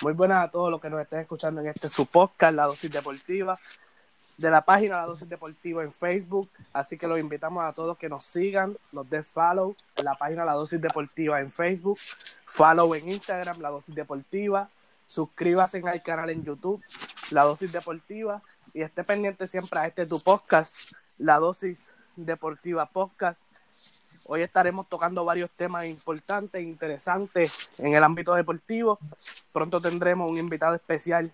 Muy buenas a todos los que nos estén escuchando en este su podcast, La Dosis Deportiva, de la página La Dosis Deportiva en Facebook. Así que los invitamos a todos que nos sigan, nos den follow en la página La Dosis Deportiva en Facebook, follow en Instagram, La Dosis Deportiva, suscríbase al canal en YouTube, La Dosis Deportiva, y esté pendiente siempre a este tu podcast, La Dosis Deportiva Podcast. Hoy estaremos tocando varios temas importantes interesantes en el ámbito deportivo. Pronto tendremos un invitado especial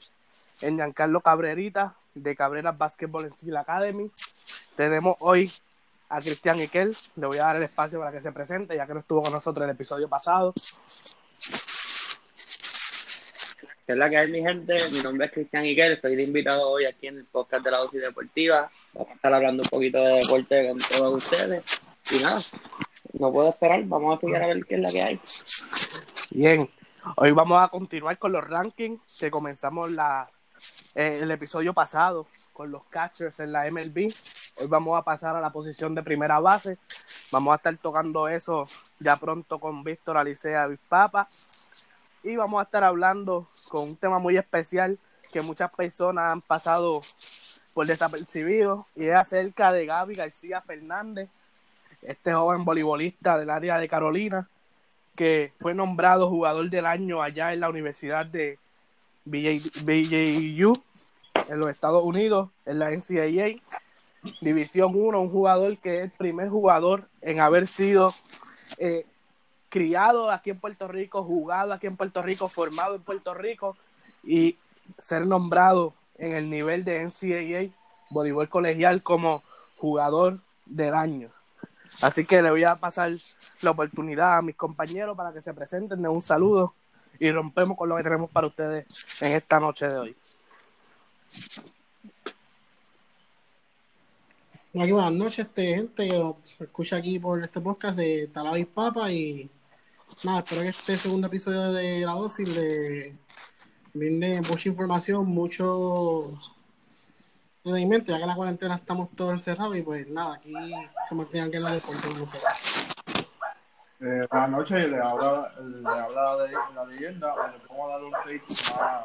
en Giancarlo Cabrerita de Cabreras Basketball Steel Academy. Tenemos hoy a Cristian Iquel. Le voy a dar el espacio para que se presente, ya que no estuvo con nosotros el episodio pasado. ¿Qué es la que hay, mi gente? Mi nombre es Cristian Iquel. Estoy de invitado hoy aquí en el podcast de la dosis deportiva. Vamos a estar hablando un poquito de deporte con todos ustedes. Y nada, no puedo esperar. Vamos a seguir a ver qué es la que hay. Bien, hoy vamos a continuar con los rankings que comenzamos la, eh, el episodio pasado con los catchers en la MLB. Hoy vamos a pasar a la posición de primera base. Vamos a estar tocando eso ya pronto con Víctor Alicea Papa. Y vamos a estar hablando con un tema muy especial que muchas personas han pasado por desapercibido y es acerca de Gaby García Fernández, este joven voleibolista del área de Carolina, que fue nombrado jugador del año allá en la Universidad de BJU en los Estados Unidos, en la NCAA, División 1, un jugador que es el primer jugador en haber sido eh, criado aquí en Puerto Rico, jugado aquí en Puerto Rico, formado en Puerto Rico y ser nombrado en el nivel de NCAA, voleibol colegial, como jugador del año. Así que le voy a pasar la oportunidad a mis compañeros para que se presenten, de un saludo y rompemos con lo que tenemos para ustedes en esta noche de hoy. Aquí buenas noches, este, gente que lo escucha aquí por este podcast de Talavis Papa y nada, espero que este segundo episodio de la dosis le brinde mucha información, mucho ya que la cuarentena estamos todos encerrados y pues nada, aquí se mantiene alguien en el deporte con nosotros. Eh, le habla, de la leyenda, le vamos a dar un take más,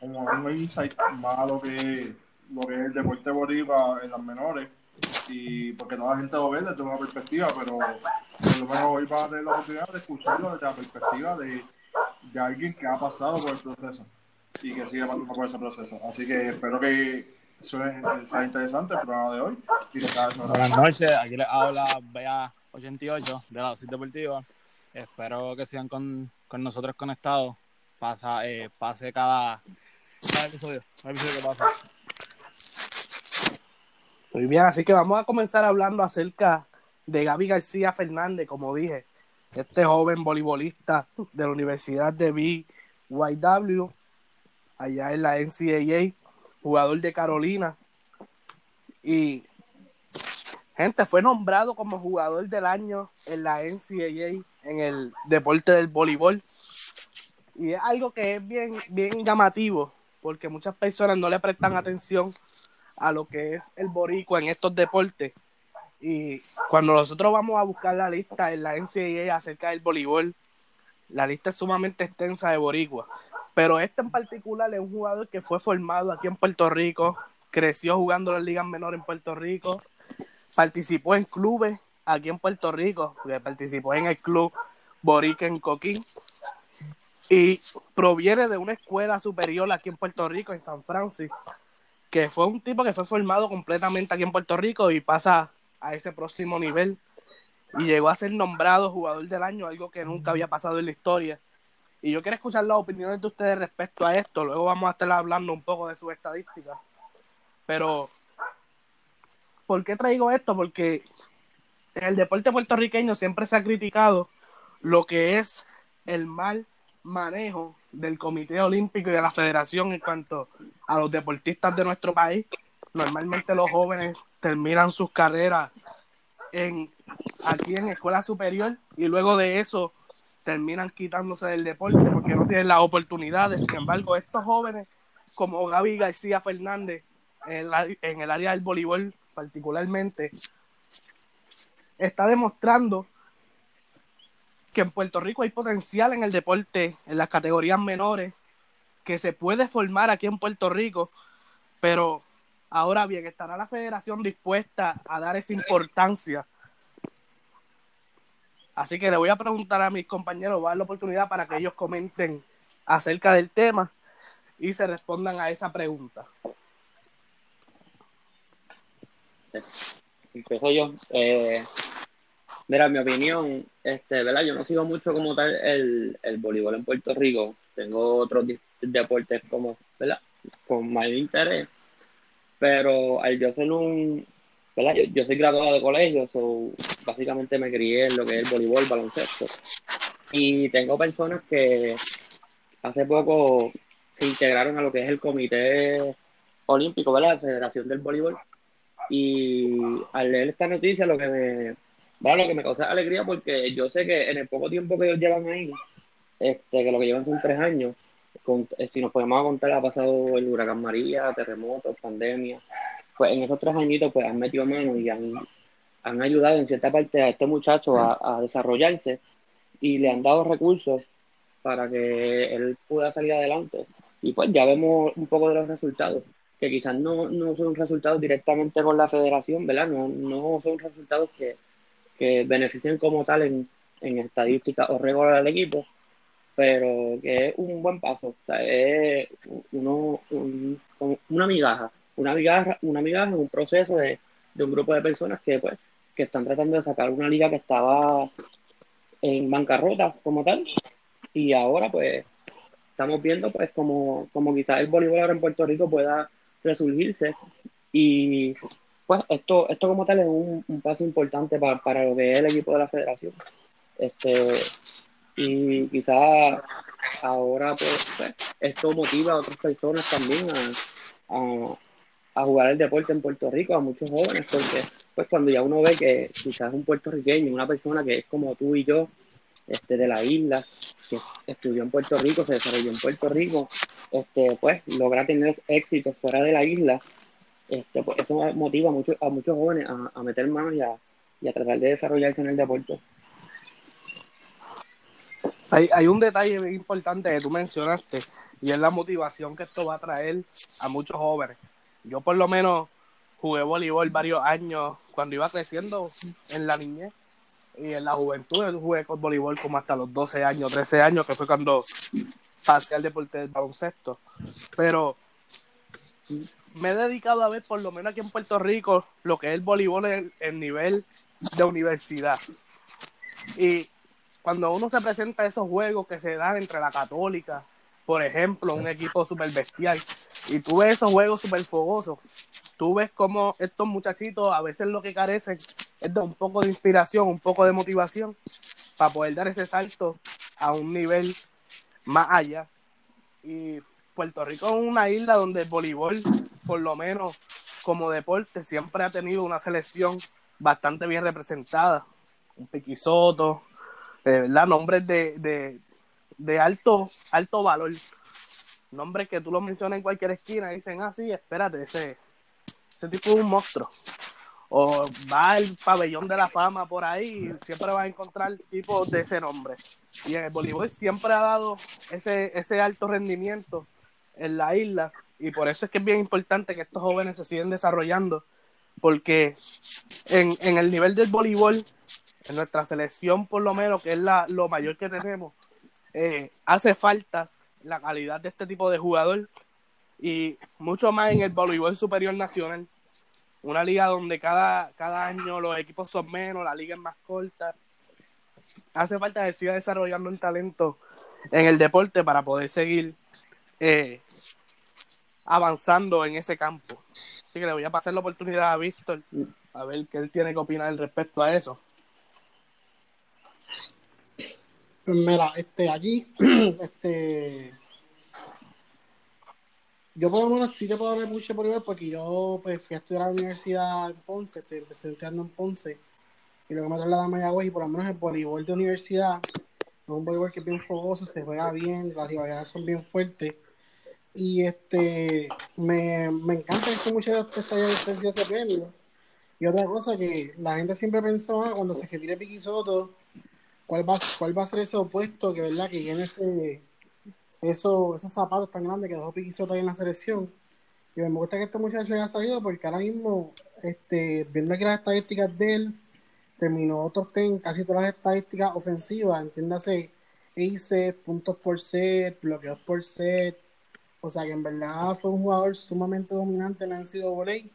como un insight más a lo que, lo que es el deporte boricua en las menores, y porque toda la gente lo ve desde una perspectiva, pero por lo menos hoy va a tener la oportunidad de escucharlo desde la perspectiva de, de alguien que ha pasado por el proceso y que sigue pasando por ese proceso. Así que espero que suene sea interesante el programa de hoy. Buenas noches, aquí les habla Bea 88 de la dosis deportiva. Espero que sigan con, con nosotros conectados. Pasa, eh, pase cada, cada episodio, cada episodio que pasa. Muy bien, así que vamos a comenzar hablando acerca de Gaby García Fernández, como dije, este joven voleibolista de la Universidad de BYW, allá en la NCAA, jugador de Carolina. Y, gente, fue nombrado como jugador del año en la NCAA, en el deporte del voleibol. Y es algo que es bien, bien llamativo, porque muchas personas no le prestan atención a lo que es el boricua en estos deportes. Y cuando nosotros vamos a buscar la lista en la NCAA acerca del voleibol, la lista es sumamente extensa de boricua. Pero este en particular es un jugador que fue formado aquí en Puerto Rico, creció jugando las ligas menores en Puerto Rico, participó en clubes aquí en Puerto Rico, participó en el club Borica en Coquín y proviene de una escuela superior aquí en Puerto Rico, en San Francisco, que fue un tipo que fue formado completamente aquí en Puerto Rico y pasa a ese próximo nivel y llegó a ser nombrado jugador del año, algo que nunca había pasado en la historia. Y yo quiero escuchar las opiniones de ustedes respecto a esto. Luego vamos a estar hablando un poco de sus estadísticas. Pero, ¿por qué traigo esto? Porque en el deporte puertorriqueño siempre se ha criticado lo que es el mal manejo del Comité Olímpico y de la Federación en cuanto a los deportistas de nuestro país. Normalmente los jóvenes terminan sus carreras en aquí en escuela superior y luego de eso terminan quitándose del deporte porque no tienen las oportunidades. Sin embargo, estos jóvenes como Gaby García Fernández en, en el área del voleibol particularmente está demostrando que en Puerto Rico hay potencial en el deporte, en las categorías menores, que se puede formar aquí en Puerto Rico, pero ahora bien, ¿estará la federación dispuesta a dar esa importancia? Así que le voy a preguntar a mis compañeros, voy a dar la oportunidad para que ellos comenten acerca del tema y se respondan a esa pregunta. Empiezo yo. Eh, mira, mi opinión, este, ¿verdad? Yo no sigo mucho como tal el, el voleibol en Puerto Rico. Tengo otros deportes como, ¿verdad? Con mayor interés. Pero al yo ser un, Yo, soy graduado de colegio, so, básicamente me crié en lo que es el voleibol, baloncesto. Y tengo personas que hace poco se integraron a lo que es el Comité Olímpico, ¿verdad? La Federación del Voleibol. Y al leer esta noticia, lo que me, ¿verdad? Lo que me causa alegría, porque yo sé que en el poco tiempo que ellos llevan ahí, este, que lo que llevan son tres años, eh, si nos podemos contar, ha pasado el huracán María, terremotos, pandemia, pues en esos tres añitos pues han metido mano y han, han ayudado en cierta parte a este muchacho a, a desarrollarse y le han dado recursos para que él pueda salir adelante. Y pues ya vemos un poco de los resultados, que quizás no, no son resultados directamente con la federación, ¿verdad? No, no son resultados que, que beneficien como tal en, en estadística o récord al equipo, pero que es un buen paso. O es uno, un- una migaja, una migaja, una migaja en un proceso de, de un grupo de personas que pues que están tratando de sacar una liga que estaba en bancarrota como tal y ahora pues estamos viendo pues como, como quizás el voleibol ahora en Puerto Rico pueda resurgirse y pues esto, esto como tal es un, un paso importante para, para lo que es el equipo de la federación. Este, y quizás ahora pues, pues, esto motiva a otras personas también a, a jugar el deporte en Puerto Rico, a muchos jóvenes, porque pues cuando ya uno ve que quizás un puertorriqueño, una persona que es como tú y yo, este, de la isla, que estudió en Puerto Rico, se desarrolló en Puerto Rico, este, pues logra tener éxito fuera de la isla, este, pues eso motiva a muchos, a muchos jóvenes a, a meter manos y a, y a tratar de desarrollarse en el deporte. Hay, hay un detalle importante que tú mencionaste y es la motivación que esto va a traer a muchos jóvenes. Yo por lo menos jugué voleibol varios años cuando iba creciendo en la niñez y en la juventud. Jugué con voleibol como hasta los 12 años, 13 años, que fue cuando pasé al deporte del baloncesto. Pero me he dedicado a ver por lo menos aquí en Puerto Rico lo que es el voleibol en el nivel de universidad. Y cuando uno se presenta a esos juegos que se dan entre la católica, por ejemplo, un equipo súper bestial, y tú ves esos juegos súper fogosos, tú ves como estos muchachitos a veces lo que carecen es de un poco de inspiración, un poco de motivación para poder dar ese salto a un nivel más allá. Y Puerto Rico es una isla donde el voleibol, por lo menos como deporte, siempre ha tenido una selección bastante bien representada. Un Piquisoto, de verdad, nombres de, de, de alto, alto valor. Nombres que tú los mencionas en cualquier esquina y dicen, ah, sí, espérate, ese, ese tipo es un monstruo. O va al pabellón de la fama por ahí y siempre vas a encontrar tipos de ese nombre. Y el voleibol siempre ha dado ese, ese alto rendimiento en la isla y por eso es que es bien importante que estos jóvenes se sigan desarrollando porque en, en el nivel del voleibol en nuestra selección por lo menos que es la, lo mayor que tenemos eh, hace falta la calidad de este tipo de jugador y mucho más en el voleibol superior nacional una liga donde cada, cada año los equipos son menos, la liga es más corta hace falta que siga desarrollando el talento en el deporte para poder seguir eh, avanzando en ese campo. Así que le voy a pasar la oportunidad a Víctor a ver qué él tiene que opinar respecto a eso. Pues mira, este, aquí, este, yo lo menos sí te puedo hablar mucho por igual porque yo pues fui a estudiar a la universidad en Ponce, empecé estudiando en Ponce y luego me trasladé a Mayagüez y por lo menos el voleibol de universidad es un voleibol que es bien fogoso, se juega bien, las rivalidades son bien fuertes y este, me, me encanta que este muchacho se haya recibido ese premio y otra cosa que la gente siempre pensó, ah, cuando se retire Piqui Soto, ¿cuál va, a ser ese opuesto que verdad que llene ese eso, esos zapatos tan grandes que dejó Piquisota en la selección. Y me gusta que este muchacho haya salido porque ahora mismo, este, viendo aquí las estadísticas de él, terminó top 10 casi todas las estadísticas ofensivas, entiéndase, aces, puntos por set, bloqueos por set. O sea que en verdad fue un jugador sumamente dominante en la NCAA.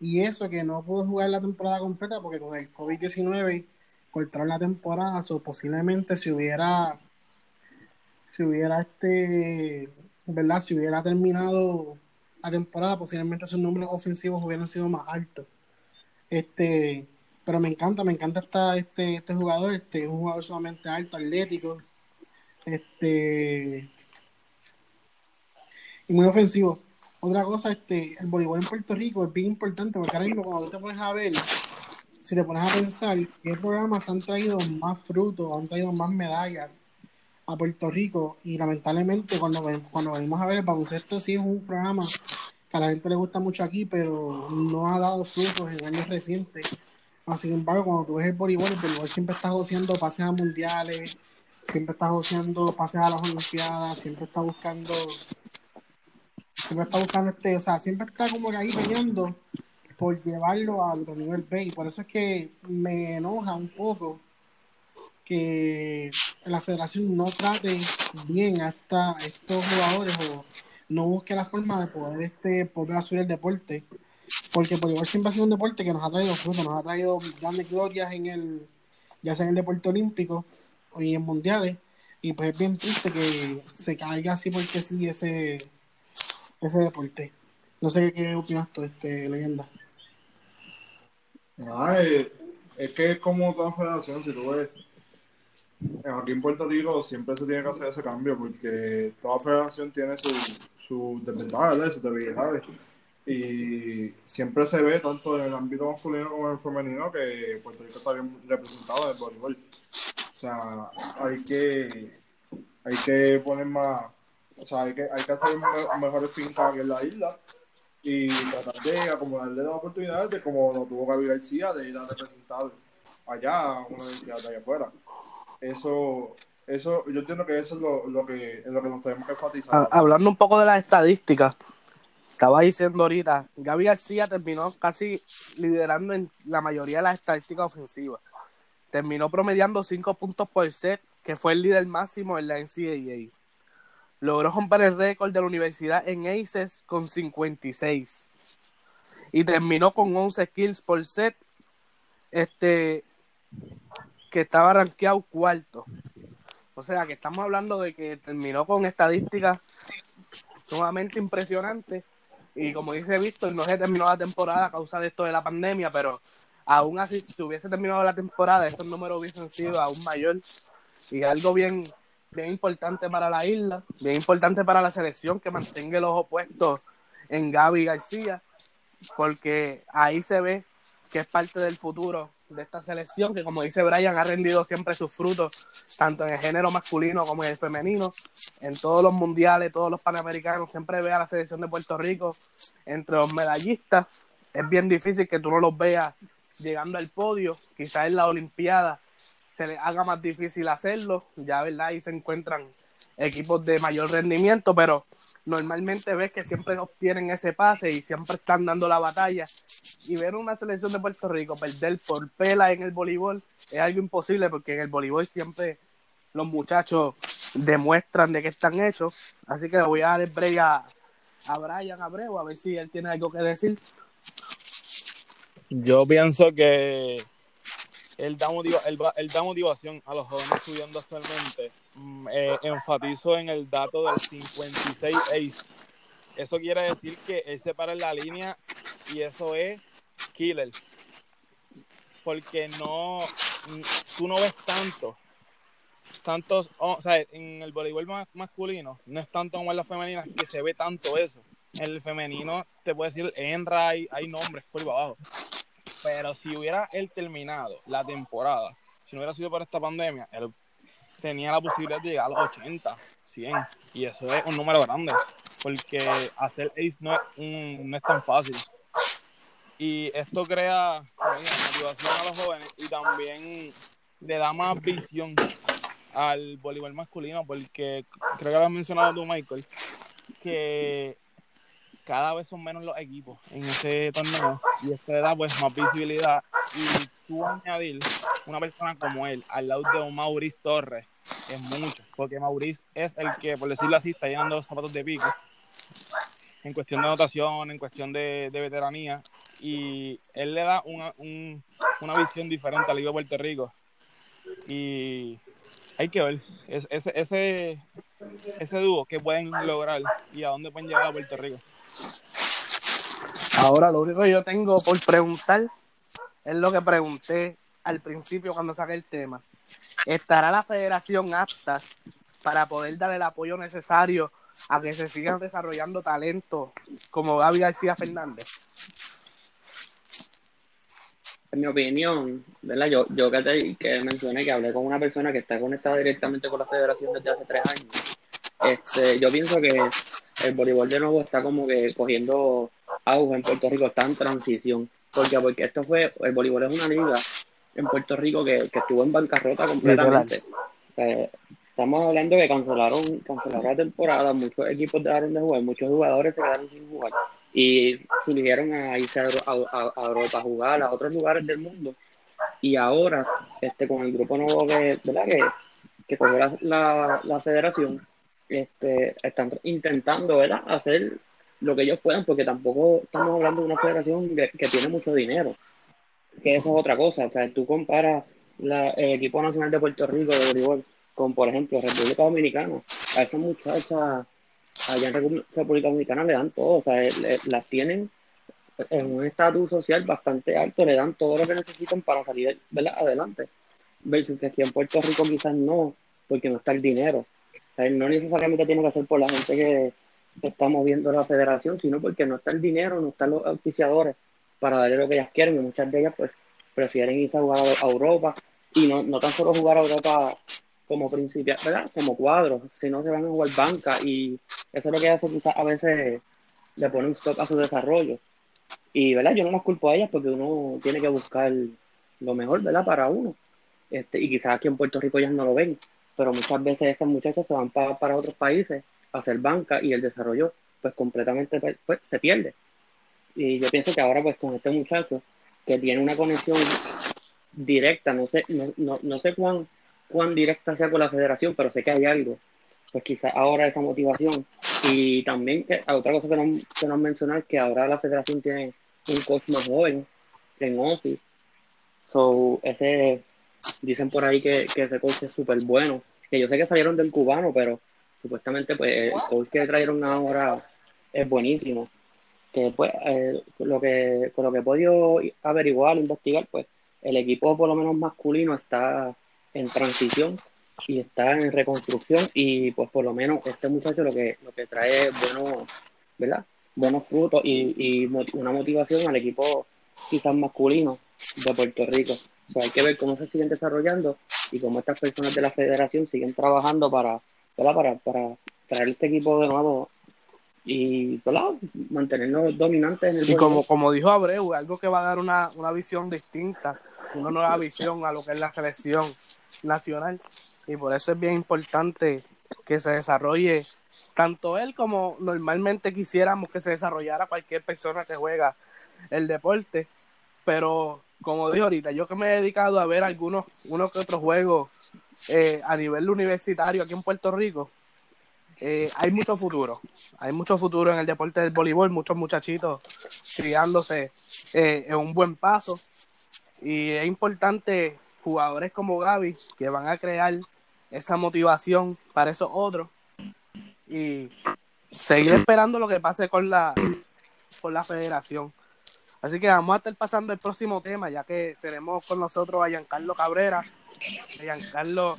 Y eso que no pudo jugar la temporada completa porque con el COVID-19 cortaron la temporada, o posiblemente si hubiera si hubiera este, ¿verdad? Si hubiera terminado la temporada, posiblemente sus números ofensivos hubieran sido más altos. Este, pero me encanta, me encanta esta, este, este jugador, este, un jugador sumamente alto, atlético, este, y muy ofensivo. Otra cosa, este, el voleibol en Puerto Rico es bien importante porque ahora mismo cuando te pones a ver, si te pones a pensar qué programas han traído más frutos, han traído más medallas a Puerto Rico y lamentablemente cuando, cuando venimos a ver el baloncesto sí es un programa que a la gente le gusta mucho aquí, pero no ha dado frutos en años recientes. Sin embargo, cuando tú ves el voleibol, el voleibol siempre está haciendo pases a mundiales, siempre está haciendo pases a las Olimpiadas, siempre está buscando, siempre está buscando este, o sea, siempre está como que ahí peleando por llevarlo al nivel B. Y por eso es que me enoja un poco que la federación no trate bien a estos jugadores o no busque la forma de poder este volver a subir el deporte. Porque por igual siempre ha sido un deporte que nos ha traído frutos, nos ha traído grandes glorias en el ya sea en el deporte olímpico o en mundiales. Y pues es bien triste que se caiga así porque sí ese ese deporte. No sé qué opinas tú este leyenda Ay, es que es como toda federación si tú ves aquí en Puerto Rico siempre se tiene que hacer ese cambio porque toda federación tiene sus su desventajas, sus debilidades. Y siempre se ve, tanto en el ámbito masculino como en el femenino, que Puerto Rico está bien representado en el voleibol. O sea, hay que, hay que poner más, o sea, hay que, hay que hacer mejores fincas en la isla y tratar de acomodarle las oportunidades de como lo tuvo Gaby García de ir a representar allá a una universidad de allá afuera eso, eso, yo entiendo que eso es lo, lo que, lo que nos tenemos que enfatizar. Ah, hablando un poco de las estadísticas, estaba diciendo ahorita, Gaby García terminó casi liderando en la mayoría de las estadísticas ofensivas. Terminó promediando 5 puntos por set, que fue el líder máximo en la NCAA. Logró romper el récord de la universidad en aces con 56. Y terminó con 11 kills por set. Este, que estaba rankeado cuarto. O sea, que estamos hablando de que terminó con estadísticas sumamente impresionantes. Y como dice Víctor, no se terminó la temporada a causa de esto de la pandemia, pero aún así, si se hubiese terminado la temporada, esos números hubiesen sido aún mayor. Y algo bien, bien importante para la isla, bien importante para la selección que mantenga los opuestos en Gaby García, porque ahí se ve que es parte del futuro de esta selección, que como dice Brian, ha rendido siempre sus frutos, tanto en el género masculino como en el femenino, en todos los mundiales, todos los panamericanos, siempre ve a la selección de Puerto Rico entre los medallistas. Es bien difícil que tú no los veas llegando al podio, quizás en la Olimpiada se les haga más difícil hacerlo, ya verdad, ahí se encuentran equipos de mayor rendimiento, pero normalmente ves que siempre obtienen ese pase y siempre están dando la batalla. Y ver una selección de Puerto Rico perder por pela en el voleibol es algo imposible porque en el voleibol siempre los muchachos demuestran de qué están hechos. Así que voy a dar el break a, a Brian Abreu a ver si él tiene algo que decir. Yo pienso que él da, él da motivación a los jóvenes estudiando actualmente Mm, eh, enfatizo en el dato del 56 ace. Eso quiere decir que él se para en la línea y eso es killer. Porque no, mm, tú no ves tanto, tantos, o sea, en el voleibol masculino, no es tanto como en la femenina que se ve tanto eso. En el femenino te puedo decir Enra, hay, hay nombres por abajo. Pero si hubiera él terminado la temporada, si no hubiera sido por esta pandemia, él tenía la posibilidad de llegar a los 80, 100. Y eso es un número grande, porque hacer ace no es, no es tan fácil. Y esto crea motivación a los jóvenes y también le da más visión al voleibol masculino, porque creo que lo has mencionado tú, Michael, que cada vez son menos los equipos en ese torneo y esto le da pues más visibilidad. Y tú añadir una persona como él al lado de un Maurice Torres es mucho, porque Maurice es el que, por decirlo así, está llenando los zapatos de pico en cuestión de anotación, en cuestión de, veteranía. Y él le da una, un- una visión diferente a la Liga de Puerto Rico. Y hay que ver es- ese, ese, ese dúo que pueden lograr y a dónde pueden llegar a Puerto Rico. Ahora lo único que yo tengo por preguntar es lo que pregunté al principio cuando saqué el tema. ¿Estará la federación apta para poder dar el apoyo necesario a que se sigan desarrollando talentos como Gaby García Fernández? En mi opinión, ¿verdad? Yo, yo que, te, que mencioné que hablé con una persona que está conectada directamente con la federación desde hace tres años. Este, yo pienso que el voleibol de nuevo está como que cogiendo auge en Puerto Rico, está en transición. ¿Por qué? Porque esto fue, el voleibol es una liga en Puerto Rico que, que estuvo en bancarrota completamente. Eh, estamos hablando que cancelaron, cancelaron la temporada, muchos equipos dejaron de jugar, muchos jugadores se quedaron sin jugar y se eligieron a irse a, a- a Europa a jugar a otros lugares del mundo. Y ahora, este, con el grupo nuevo que, ¿verdad? que, que cogió la, la, la federación, este, están intentando ¿verdad? hacer lo que ellos puedan, porque tampoco estamos hablando de una federación que, tiene mucho dinero, que eso es otra cosa. O sea, tú comparas la, el equipo nacional de Puerto Rico de voleibol con, por ejemplo, República Dominicana. A esas muchachas allá en República Dominicana le dan todo, o sea, le- las tienen en un estatus social bastante alto, le dan todo lo que necesitan para salir ¿verdad? adelante. Versus que aquí en Puerto Rico quizás no, porque no está el dinero. No necesariamente tiene que ser por la gente que está moviendo la federación, sino porque no está el dinero, no están los auspiciadores para darle lo que ellas quieren, y muchas de ellas pues prefieren irse a jugar a Europa, y no, no tan solo jugar a Europa como principiantes, ¿verdad? Como cuadros, sino que van a jugar banca, y eso es lo que hace quizás a veces le pone un stop a su desarrollo. Y, ¿verdad? Yo no las culpo a ellas porque uno tiene que buscar lo mejor, ¿verdad? Para uno. Este, y quizás aquí en Puerto Rico ellas no lo ven, pero muchas veces esas muchachas se van pa- para otros países a hacer banca y el desarrollo pues completamente pues, pues, se pierde. Y yo pienso que ahora pues con este muchacho que tiene una conexión directa, no sé, no, no, no sé cuán, cuán directa sea con la federación, pero sé que hay algo. Pues quizás ahora esa motivación. Y también que otra cosa que no, que no es que ahora la federación tiene un coach más joven en Office. So, ese, dicen por ahí que, que ese coach es súper bueno. Que yo sé que salieron del cubano, pero supuestamente pues el coach que trajeron ahora es buenísimo. Que pues eh, lo que con lo que he podido averiguar, investigar, pues el equipo por lo menos masculino está en transición y está en reconstrucción y pues por lo menos este muchacho lo que lo que trae es buenos, ¿verdad? Buenos frutos y, y una motivación al equipo quizás masculino de Puerto Rico. O sea, hay que ver cómo se siguen desarrollando y cómo estas personas de la federación siguen trabajando para, ¿verdad? para, para traer este equipo de nuevo y ¿verdad? mantenernos dominantes en el Y como, como dijo Abreu, algo que va a dar una, una visión distinta, una nueva visión a lo que es la selección nacional. Y por eso es bien importante que se desarrolle tanto él como normalmente quisiéramos que se desarrollara cualquier persona que juega el deporte. Pero como dije ahorita, yo que me he dedicado a ver algunos, unos que otros juegos eh, a nivel universitario aquí en Puerto Rico, eh, hay mucho futuro. Hay mucho futuro en el deporte del voleibol, muchos muchachitos criándose eh, en un buen paso. Y es importante jugadores como Gaby que van a crear esa motivación para esos otros y seguir esperando lo que pase con la, con la federación. Así que vamos a estar pasando el próximo tema, ya que tenemos con nosotros a Giancarlo Cabrera. Giancarlo,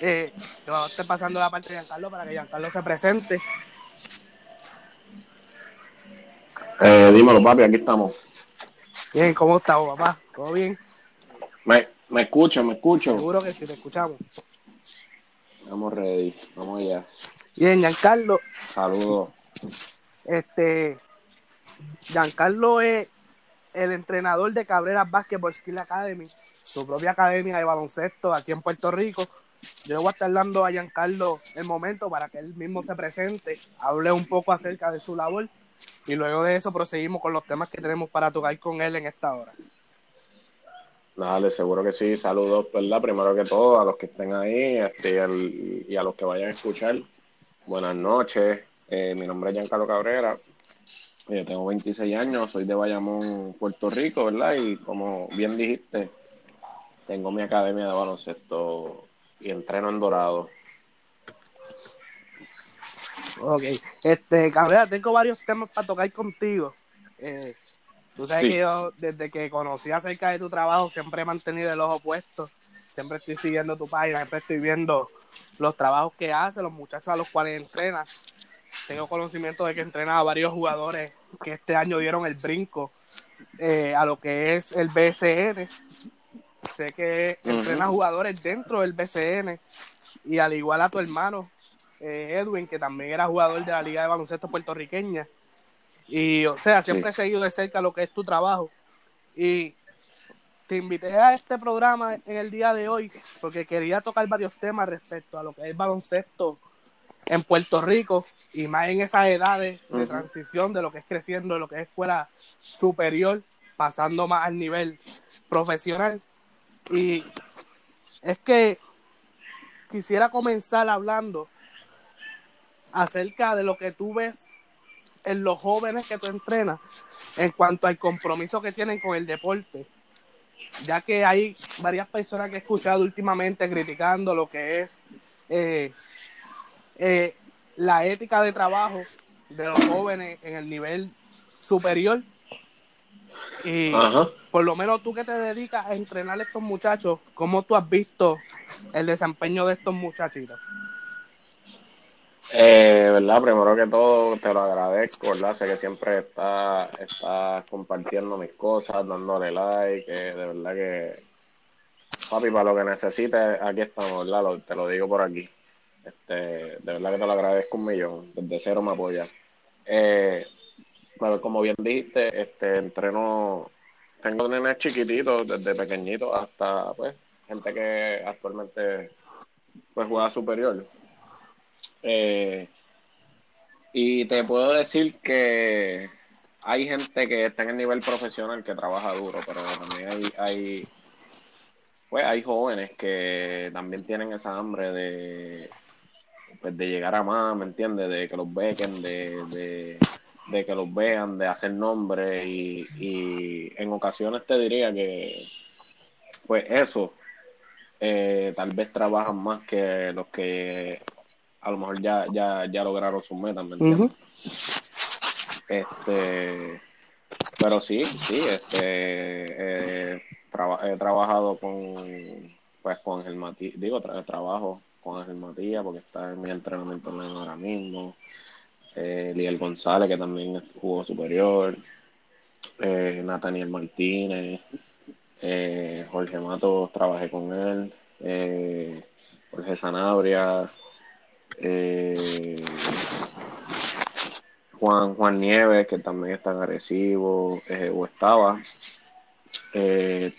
eh, vamos a estar pasando la parte de Giancarlo para que Giancarlo se presente. Eh, dímelo, papi, aquí estamos. Bien, ¿cómo estás, papá? ¿Todo bien? Me, me escucho, me escucho. Seguro que sí, te escuchamos. Estamos ready. Vamos allá. Bien, Giancarlo, Saludos. este, Giancarlo es el entrenador de Cabrera Basketball Skill Academy, su propia academia de baloncesto aquí en Puerto Rico. yo voy a estar dando a Giancarlo el momento para que él mismo se presente, hable un poco acerca de su labor y luego de eso proseguimos con los temas que tenemos para tocar con él en esta hora. Dale, seguro que sí. Saludos, ¿verdad? Primero que todo, a los que estén ahí este, y a los que vayan a escuchar. Buenas noches. Eh, mi nombre es Giancarlo Cabrera. Yo tengo 26 años, soy de Bayamón, Puerto Rico, ¿verdad? Y como bien dijiste, tengo mi academia de baloncesto y entreno en Dorado. Ok, este, Cabrera, tengo varios temas para tocar contigo. Eh, tú sabes Sí. que yo, desde que conocí acerca de tu trabajo, siempre he mantenido el ojo puesto. Siempre estoy siguiendo tu página, siempre estoy viendo los trabajos que hace, los muchachos a los cuales entrenas. Tengo conocimiento de que entrena a varios jugadores que este año dieron el brinco eh, a lo que es el BCN. Sé que Ujú. entrena jugadores dentro del BCN y al igual a tu hermano eh, Edwin, que también era jugador de la Liga de Baloncesto puertorriqueña. Y, o sea, siempre he seguido de cerca lo que es tu trabajo. Y te invité a este programa en el día de hoy porque quería tocar varios temas respecto a lo que es baloncesto en Puerto Rico y más en esas edades de transición de lo que es creciendo, de lo que es escuela superior, pasando más al nivel profesional. Y es que quisiera comenzar hablando acerca de lo que tú ves en los jóvenes que tú entrenas en cuanto al compromiso que tienen con el deporte, ya que hay varias personas que he escuchado últimamente criticando lo que es eh, eh, la ética de trabajo de los jóvenes en el nivel superior. Y Ajá. por lo menos tú que te dedicas a entrenar a estos muchachos, ¿cómo tú has visto el desempeño de estos muchachitos? Eh, ¿verdad? Primero que todo, te lo agradezco, ¿verdad? Sé que siempre estás está compartiendo mis cosas, dándole like, que de verdad que, papi, para lo que necesites, aquí estamos, ¿verdad? Lo- te lo digo por aquí. Este, de verdad que te lo agradezco un millón, desde cero me apoyas. Eh, como bien dijiste, este, entreno, tengo nenes chiquititos, desde pequeñitos hasta, pues, gente que actualmente, pues, juega superior. Eh, y te puedo decir que hay gente que está en el nivel profesional que trabaja duro, pero también hay, hay, pues hay jóvenes que también tienen esa hambre de, pues de llegar a más, ¿me entiendes? De que los bequen, de, de, de que los vean, de hacer nombre y, y en ocasiones te diría que, pues eso, eh, tal vez trabajan más que los que a lo mejor ya, ya, ya lograron sus metas, ¿me entiendes? Este, pero sí, sí, este, eh, traba- he trabajado con, pues con el Matías, digo, tra- trabajo con Ángel Matías porque está en mi entrenamiento ahora mismo, eh, Liel González que también jugó superior, eh, Nathaniel Martínez, eh, Jorge Matos, trabajé con él, Jorge Sanabria, Juan, Juan Nieves, que también está en eh, o estaba,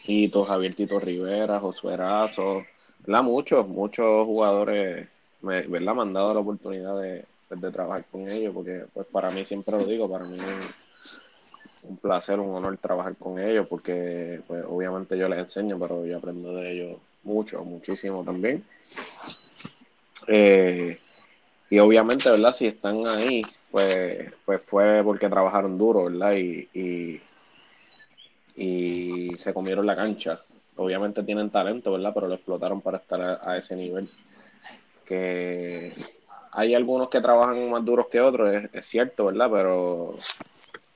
Tito, Javier Tito Rivera, Josué Erazo, ¿verdad? Muchos, muchos jugadores, me, han dado la oportunidad de, de trabajar con ellos, porque pues para mí, siempre lo digo, para mí es un placer, un honor trabajar con ellos, porque pues obviamente yo les enseño, pero yo aprendo de ellos mucho, muchísimo también. Eh, y obviamente, ¿verdad? Si están ahí, pues, pues fue porque trabajaron duro, ¿verdad? Y, y se comieron la cancha. Obviamente tienen talento, ¿verdad? Pero lo explotaron para estar a, ese nivel. Que hay algunos que trabajan más duros que otros, es, cierto, ¿verdad? Pero,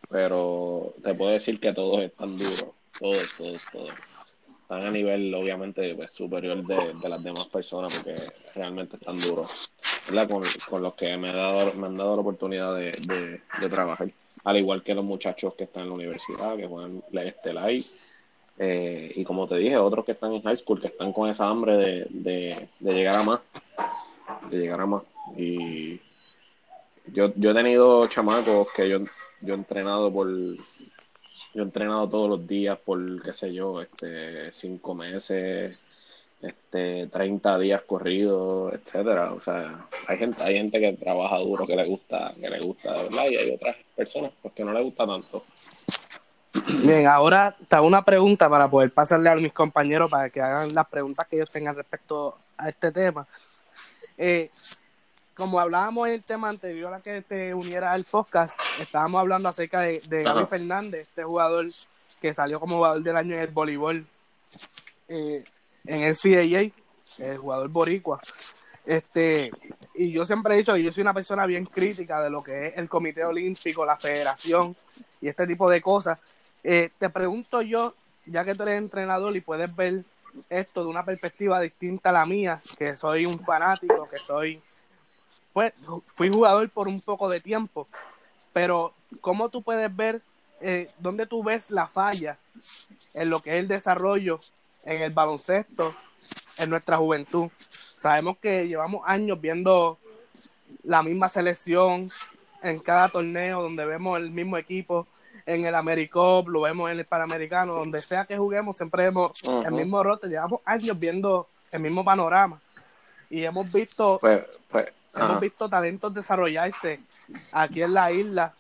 pero te puedo decir que todos están duros, todos, todos, todos. Están a nivel, obviamente, pues, superior de, de las demás personas porque realmente están duros. ¿verdad? Con, con los que me, he dado, me han dado la oportunidad de, de, trabajar. Al igual que los muchachos que están en la universidad, que juegan la Estelay. Eh, y como te dije, otros que están en high school, que están con esa hambre de, de, de llegar a más. De llegar a más. Y yo, yo he tenido chamacos que yo, yo he entrenado por. Yo he entrenado todos los días por, qué sé yo, este, cinco meses, este 30 días corridos, etcétera. O sea, hay gente, hay gente que trabaja duro, que le gusta, que le gusta verdad, y hay otras personas pues, que no le gusta tanto. Bien, ahora está una pregunta para poder pasarle a mis compañeros para que hagan las preguntas que ellos tengan respecto a este tema. Eh, como hablábamos en el tema anterior a que te uniera al podcast, estábamos hablando acerca de, de Gaby. Fernández, este jugador que salió como jugador del año en el voleibol eh, en el CAA, el jugador boricua. Este, y yo siempre he dicho que yo soy una persona bien crítica de lo que es el Comité Olímpico, la Federación y este tipo de cosas. Eh, te pregunto yo, ya que tú eres entrenador y puedes ver esto de una perspectiva distinta a la mía, que soy un fanático, que soy, pues, fui jugador por un poco de tiempo, pero ¿cómo tú puedes ver, eh, dónde tú ves la falla en lo que es el desarrollo en el baloncesto en nuestra juventud? Sabemos que llevamos años viendo la misma selección en cada torneo donde vemos el mismo equipo en el AmeriCup, lo vemos en el Panamericano, donde sea que juguemos, siempre vemos el mismo rote, llevamos años viendo el mismo panorama. Y hemos visto, Pues, pues, hemos visto talentos desarrollarse aquí en la isla,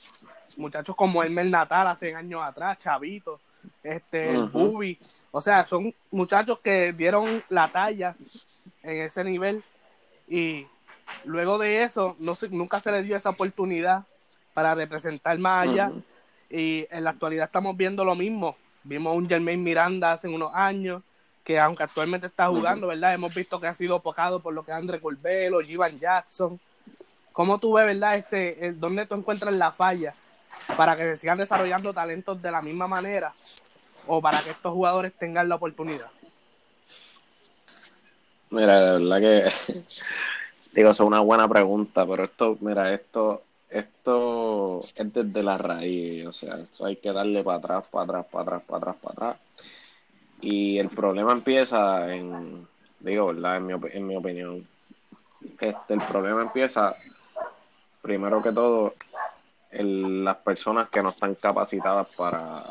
muchachos como Elmer Natal hace años atrás, Chavito, este. Bubi, o sea, son muchachos que dieron la talla en ese nivel. Y luego de eso no se- nunca se les dio esa oportunidad para representar más allá. Y en la actualidad estamos viendo lo mismo. Vimos un Jermaine Miranda hace unos años, que aunque actualmente está jugando, ¿verdad? Hemos visto que ha sido opacado por lo que André Corbelo, Jivan Jackson. ¿Cómo tú ves, verdad? Este, el- ¿Dónde tú encuentras la falla para que se sigan desarrollando talentos de la misma manera o para que estos jugadores tengan la oportunidad? Mira, de verdad que digo, es una buena pregunta, pero esto, mira, esto, esto es desde la raíz, o sea, esto hay que darle para atrás, para atrás, para atrás, para atrás, para atrás. Y el problema empieza en, digo, ¿verdad? En mi, en mi opinión. Este, el problema empieza, primero que todo, en las personas que no están capacitadas para,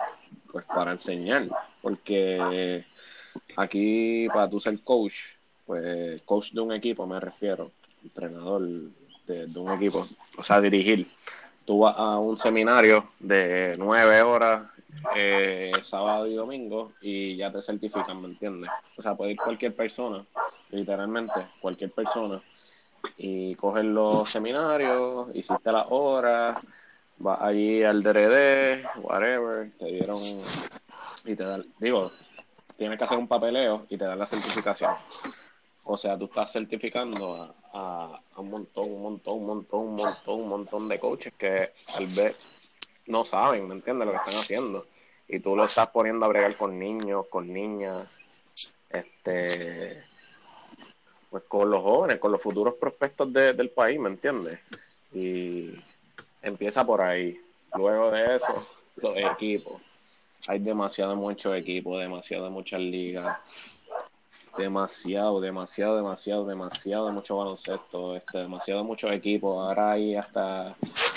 pues, para enseñar. Porque aquí, para tú ser coach, pues coach de un equipo me refiero, entrenador de, un equipo, o sea, dirigir. Tú vas a un seminario de nueve horas, eh, sábado y domingo, y ya te certifican, ¿me entiendes? O sea, puede ir cualquier persona, literalmente, cualquier persona, y coger los seminarios, hiciste las horas, vas allí al DRD, whatever, te dieron, y te dan, digo, tienes que hacer un papeleo y te dan la certificación. O sea, tú estás certificando a, a- un montón, un montón, un montón, un montón, un montón de coaches que tal vez no saben, ¿me entiendes? Lo que están haciendo. Y tú lo estás poniendo a bregar con niños, con niñas, este, pues con los jóvenes, con los futuros prospectos de- del país, ¿me entiendes? Y empieza por ahí. Luego de eso, los equipos. Hay demasiado muchos equipos, demasiado muchas ligas demasiado, demasiado, demasiado, demasiado mucho baloncesto, este, demasiado muchos equipos. Ahora hay hasta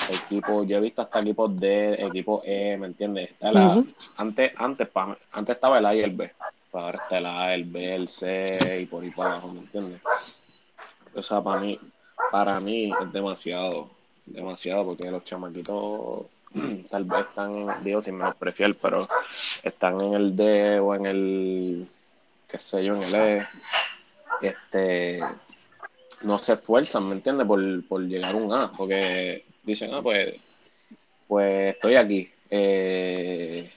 equipos, yo he visto hasta equipos D, equipos E, ¿me entiendes? Está la, antes, antes, pa- antes estaba el A y el B, pero ahora está el A, el B, el C y por ahí para abajo, ¿me entiendes? O sea, para mí, para mí es demasiado, demasiado, porque los chamaquitos tal vez están, digo sin menospreciar, pero están en el D o en el qué sé yo, en el E, este, no se esfuerzan, ¿me entiendes? Por, por llegar a un A, porque dicen, ah, pues, pues estoy aquí. Eh,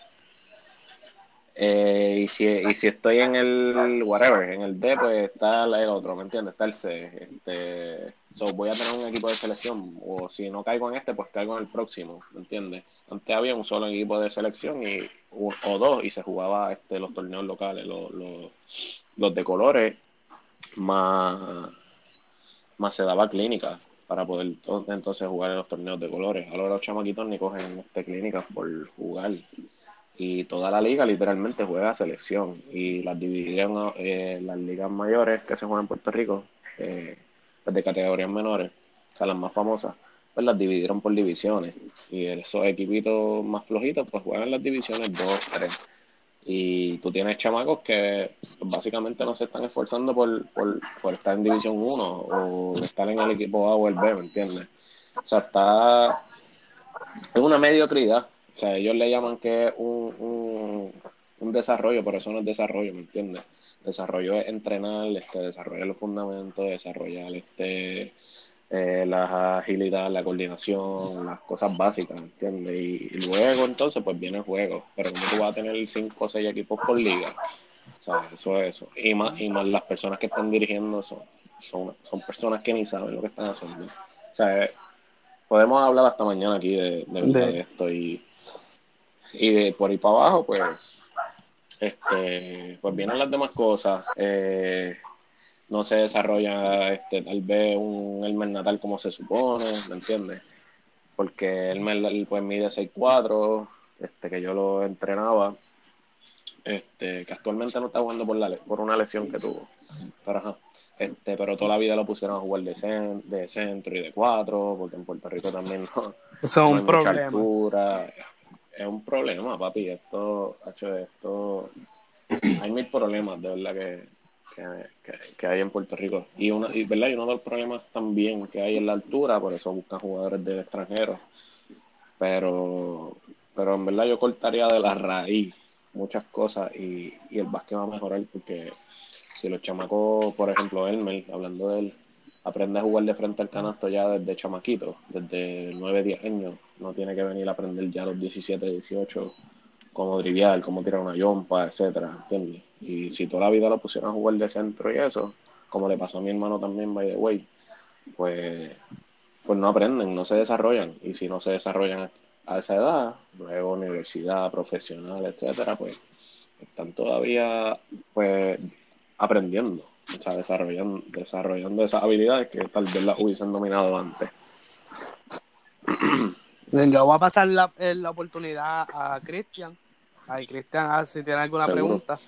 eh, y, si, y si estoy en el whatever, en el D, pues está el otro, ¿me entiendes? Está el C. Este, so voy a tener un equipo de selección, o si no caigo en este, pues caigo en el próximo, ¿me entiendes? Antes había un solo equipo de selección y o, dos, y se jugaba este, los torneos locales, los, los, de colores, más, más se daba clínica para poder to- entonces jugar en los torneos de colores. Ahora los chamaquitos ni cogen este, clínicas por jugar. Y toda la liga literalmente juega selección. Y las dividieron eh, las ligas mayores que se juegan en Puerto Rico, eh, pues de categorías menores, o sea, las más famosas, pues las dividieron por divisiones. Y esos equipitos más flojitos, pues juegan las divisiones 2, 3. Y tú tienes chamacos que básicamente no se están esforzando por, por, por estar en División 1 o estar en el equipo A o el B, ¿me entiendes? O sea, está. Es una mediocridad. O sea, ellos le llaman que es un, un, un desarrollo, pero eso no es desarrollo, ¿me entiendes? Desarrollo es entrenar, este, desarrollar los fundamentos, desarrollar este, eh, la agilidad, la coordinación, las cosas básicas, ¿entiendes? Y, y luego entonces pues viene el juego, pero como tú vas a tener 5 o 6 equipos por liga, ¿sabes? Eso es eso. Y más, y más las personas que están dirigiendo son, son, son personas que ni saben lo que están haciendo. O sea, podemos hablar hasta mañana aquí de, de, verdad De- de esto y, y de por ahí para abajo, pues, este, pues vienen las demás cosas. Eh, no se desarrolla este, tal vez un Elmer natal como se supone, ¿me entiendes? Porque Elmer pues mide 6'4", este, que yo lo entrenaba, este, que actualmente no está jugando por, la, por una lesión que tuvo. Pero, ajá, este, pero toda la vida lo pusieron a jugar de, cen- de centro y de cuatro, porque en Puerto Rico también no, Eso es no un hay mucha problema. altura. Es un problema, papi. Esto, hacho, esto, hay mil problemas de verdad que, que, que- que hay en Puerto Rico. Y, una, y, ¿verdad? y uno de los problemas también que hay en la altura, por eso buscan jugadores del extranjero. Pero, pero en verdad yo cortaría de la raíz muchas cosas y, y el básquet va a mejorar porque si los chamacos, por ejemplo, Elmer, hablando de él, aprende a jugar de frente al canasto ya desde chamaquito, desde 9, 10 años, no tiene que venir a aprender ya a los 17, 18 cómo driviar, cómo tirar una yompa, etcétera, ¿entiendes? Y si toda la vida lo pusieron a jugar de centro y eso, como le pasó a mi hermano también, by the way, pues, pues no aprenden, no se desarrollan. Y si no se desarrollan a esa edad, luego universidad, profesional, etcétera, pues están todavía pues aprendiendo, o sea, desarrollando, desarrollando esas habilidades que tal vez las hubiesen dominado antes. Yo voy a pasar la, eh, la oportunidad a Cristian. Ay, Cristian, a ver si tiene alguna Seguro. pregunta.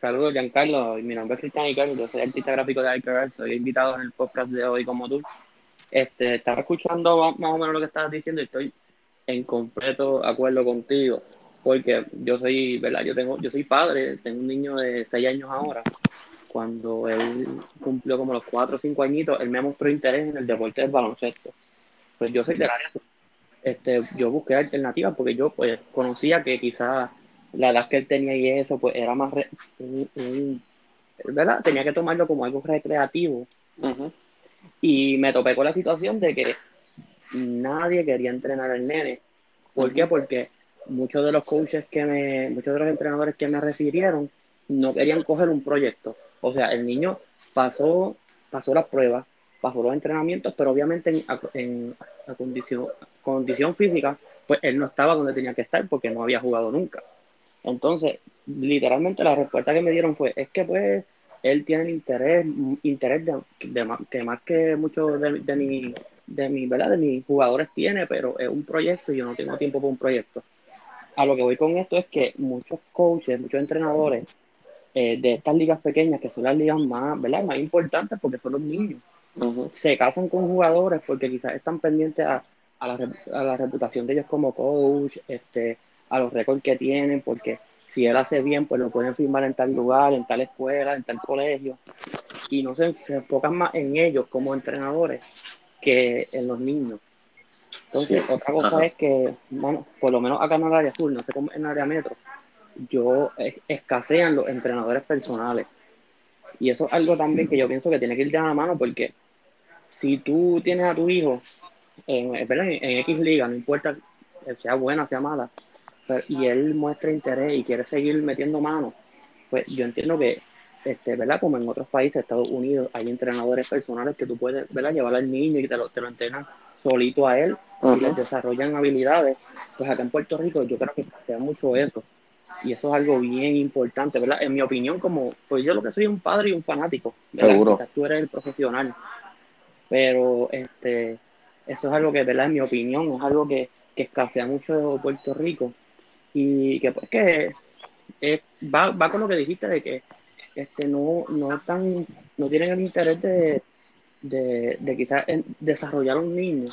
Saludos, Giancarlo. Mi nombre es Cristian Icardo, yo soy artista gráfico de Icarus, soy invitado en el podcast de hoy como tú. Este, estaba escuchando más o menos lo que estabas diciendo y estoy en completo acuerdo contigo, porque yo soy, ¿verdad? Yo tengo, yo soy padre, tengo un niño de 6 años ahora. Cuando él cumplió como los 4 o 5 añitos, él me mostró interés en el deporte del baloncesto. Pues yo soy del área este, yo busqué alternativas porque yo pues conocía que quizás la edad que él tenía y eso, pues era más, re- ¿verdad? Tenía que tomarlo como algo recreativo. Y me topé con la situación de que nadie quería entrenar al nene. ¿Por qué? Porque muchos de los coaches que me, muchos de los entrenadores que me refirieron no querían coger un proyecto. O sea, el niño pasó, pasó las pruebas, pasó los entrenamientos, pero obviamente en, en a condición, condición física, pues él no estaba donde tenía que estar porque no había jugado nunca. Entonces, literalmente la respuesta que me dieron fue, es que pues él tiene el interés, interés de, de más, que más que muchos de, de, mi, de, mi, ¿verdad? de mis jugadores tiene, pero es un proyecto y yo no tengo tiempo para un proyecto. A lo que voy con esto es que muchos coaches, muchos entrenadores eh, de estas ligas pequeñas, que son las ligas más, ¿verdad? más importantes porque son los niños, se casan con jugadores porque quizás están pendientes a, a, la, a la reputación de ellos como coach, este, a los récords que tienen, porque si él hace bien, pues lo pueden firmar en tal lugar, en tal escuela, en tal colegio, y no se, se enfocan más en ellos como entrenadores que en los niños. Entonces, Sí. otra cosa Ajá. es que, bueno, por lo menos acá en el área sur, no sé cómo en el área metro, yo escasean los entrenadores personales. Y eso es algo también que yo pienso que tiene que ir de la mano porque si tú tienes a tu hijo en, en, en X liga, no importa sea buena, sea mala, pero- y él muestra interés y quiere seguir metiendo mano, pues yo entiendo que, este, ¿verdad? Como en otros países, Estados Unidos, hay entrenadores personales que tú puedes, ¿verdad? Llevar al niño y te lo, te lo entrenan solito a él y les desarrollan habilidades. Pues acá en Puerto Rico yo creo que sea mucho eso. Y eso es algo bien importante, ¿verdad? En mi opinión, como, pues yo lo que soy un padre y un fanático, ¿verdad? Seguro. Quizás tú eres el profesional. Pero este, eso es algo que, ¿verdad? En mi opinión, es algo que, que escasea mucho Puerto Rico. Y que pues que es- va, va con lo que dijiste de que este no, no tan, no tienen el interés de, de, de quizás desarrollar un niño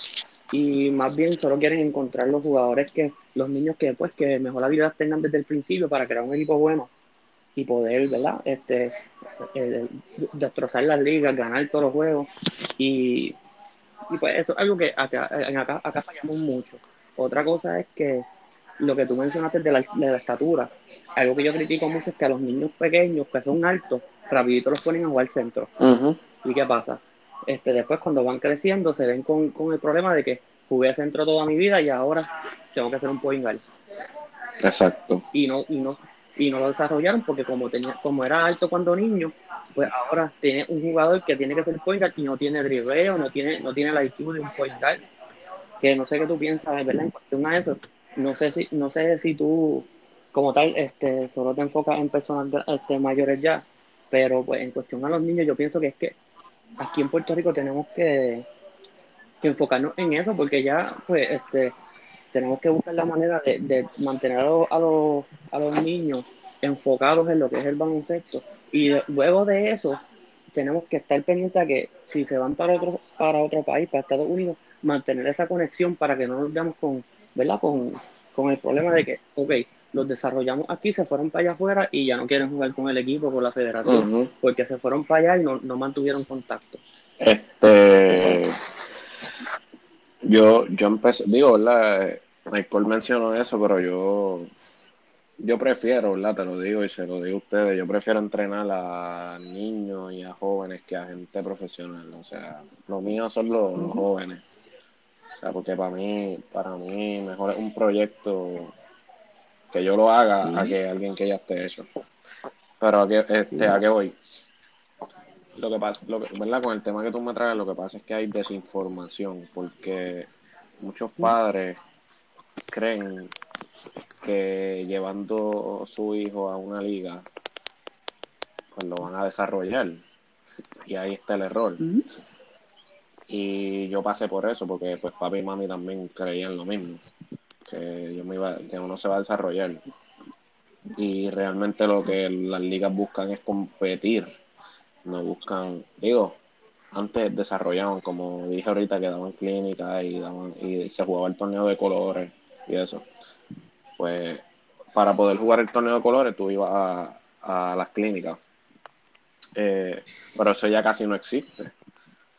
y más bien solo quieren encontrar los jugadores que, los niños que pues que mejor habilidad tengan desde el principio para crear un equipo bueno y poder, ¿verdad? Este, eh, destrozar las ligas, ganar todos los juegos y, y pues eso es algo que acá, acá, acá fallamos mucho. Otra cosa es que lo que tú mencionaste de la, de la estatura, algo que yo critico mucho es que a los niños pequeños que son altos, rapidito los ponen a jugar centro. ¿Y qué pasa? Este, después cuando van creciendo se ven con, con el problema de que jugué centro toda mi vida y ahora tengo que hacer un point guard. Exacto. Y no, y no, y no lo desarrollaron porque como tenía, como era alto cuando niño, pues ahora tiene un jugador que tiene que ser point guard y no tiene dribleo, no tiene, no tiene la IQ de un point guard. Que no sé qué tú piensas, ¿verdad? En cuestión a eso. No sé si, no sé si tú, como tal, este, solo te enfocas en personas este, mayores ya, pero pues en cuestión a los niños, yo pienso que es que aquí en Puerto Rico tenemos que, que enfocarnos en eso, porque ya, pues, este, tenemos que buscar la manera de, de mantener a los, a, los, a los niños enfocados en lo que es el baloncesto. Y luego de eso, tenemos que estar pendientes a que si se van para otro, para otro país, para Estados Unidos, mantener esa conexión para que no nos veamos con, ¿verdad? Con, con el problema de que, ok, los desarrollamos aquí, se fueron para allá afuera y ya no quieren jugar con el equipo, con la federación, porque se fueron para allá y no, no mantuvieron contacto. Este, yo, yo empecé, digo, ¿verdad? Michael mencionó eso, pero yo, yo prefiero, ¿verdad? Te lo digo y se lo digo a ustedes, yo prefiero entrenar a niños y a jóvenes que a gente profesional, o sea, lo mío son los, los jóvenes, o sea, porque para mí, para mí mejor es un proyecto que yo lo haga a que alguien que ya esté hecho. Pero a qué, este, ¿a qué voy? Lo que pasa, lo que, ¿verdad? Con el tema que tú me traes, lo que pasa es que hay desinformación, porque muchos padres creen que llevando a su hijo a una liga, pues lo van a desarrollar. Y ahí está el error. Y yo pasé por eso, porque pues papi y mami también creían lo mismo, que yo me iba, que uno se va a desarrollar. Y realmente lo que las ligas buscan es competir no buscan, digo, antes desarrollaban, como dije ahorita, que daban clínicas y, daban, y se jugaba el torneo de colores y eso. Pues para poder jugar el torneo de colores tú ibas a, las clínicas. Eh, pero eso ya casi no existe.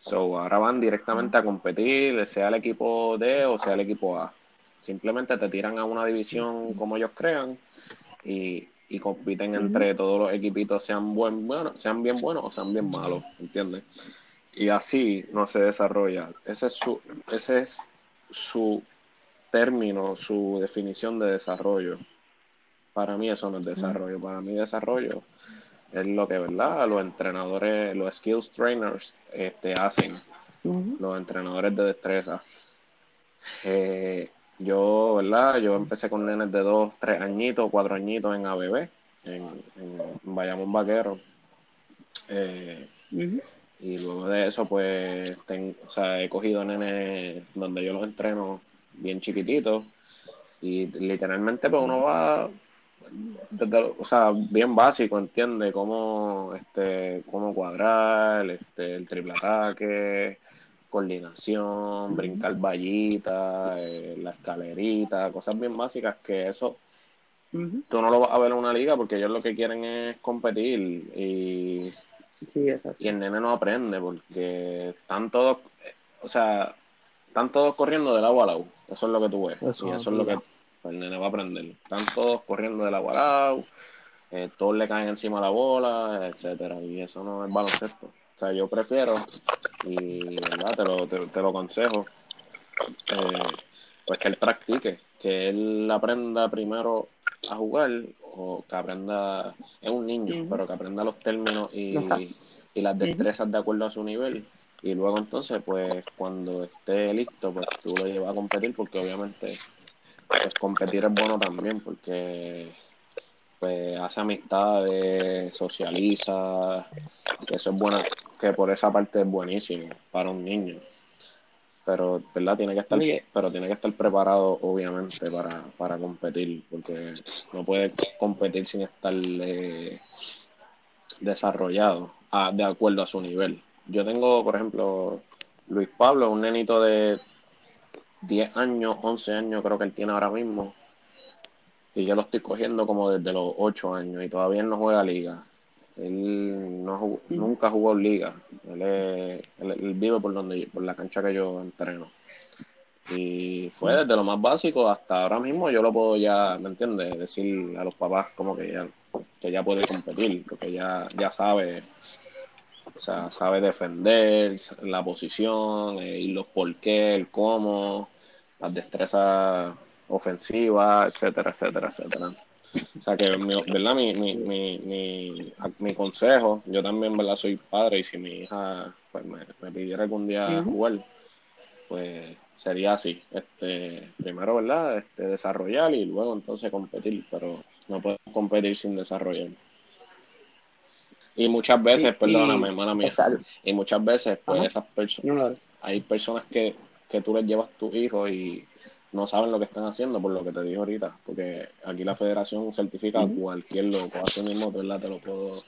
So, ahora van directamente a competir, sea el equipo D o sea el equipo A. Simplemente te tiran a una división como ellos crean y, y compiten entre todos los equipitos, sean buen, bueno, sean bien buenos o sean bien malos, ¿entiendes? Y así no se desarrolla. Ese es su, ese es su término, su definición de desarrollo. Para mí eso no es desarrollo. Para mí desarrollo es lo que, ¿verdad? Los entrenadores, los skills trainers este, hacen. Los entrenadores de destreza. Eh, yo, ¿verdad? Yo empecé con nenes de dos, tres añitos, cuatro añitos en ABB, en, en Bayamón Vaquero. Eh, y luego de eso, pues, ten- o sea, he cogido nenes donde yo los entreno bien chiquititos. Y literalmente, pues uno va, desde o sea, bien básico, entiende cómo, este, cómo cuadrar, este, el triple ataque, coordinación, brincar vallitas, eh, la escalerita, cosas bien básicas que eso tú no lo vas a ver en una liga porque ellos lo que quieren es competir y, Sí, y el nene no aprende porque están todos, eh, o sea, están todos corriendo del agua al agua. Eso es lo que tú ves. Eso y eso es lo que el nene va a aprender. Están todos corriendo del agua al agua, eh, todos le caen encima la bola, etcétera. Y eso no es baloncesto. O sea, yo prefiero, y verdad, te lo, te, te lo aconsejo, eh, pues que él practique, que él aprenda primero a jugar o que aprenda, es un niño, pero que aprenda los términos y, y las destrezas de acuerdo a su nivel. Y luego entonces, pues cuando esté listo, pues tú lo llevas a competir porque obviamente pues competir es bueno también porque pues hace amistades, socializa, que eso es bueno, que por esa parte es buenísimo para un niño. Pero, ¿verdad? Tiene que estar, Oye. pero tiene que estar preparado, obviamente, para, para competir, porque no puede competir sin estar eh, desarrollado a- de acuerdo a su nivel. Yo tengo, por ejemplo, Luis Pablo, un nenito de 10 años, 11 años creo que él tiene ahora mismo. Y yo lo estoy cogiendo como desde los 8 años y todavía él no juega liga. Él no jugó- nunca jugó liga. Él, es- él- él vive por donde por la cancha que yo entreno. Y fue desde lo más básico hasta ahora mismo yo lo puedo ya, ¿me entiendes? Decir a los papás como que ya, que ya puede competir, porque ya, ya sabe, o sea, sabe defender la posición, eh, y los por qué, el cómo, las destrezas ofensivas, etcétera, etcétera, etcétera. O sea que, mi, ¿verdad? Mi, mi, mi, mi, mi consejo, yo también, ¿verdad? Soy padre y si mi hija pues, me, me pidiera algún día Ujú. jugar, pues sería así. Este, primero, ¿verdad? Este, desarrollar y luego entonces competir, pero no podemos competir sin desarrollar. Y muchas veces, Sí, perdóname, hermana mía, y muchas veces, pues Ajá. esas personas, hay personas que, que tú les llevas tus hijos y no saben lo que están haciendo por lo que te dije ahorita, porque aquí la federación certifica a cualquier loco, así mismo ¿verdad? te lo puedo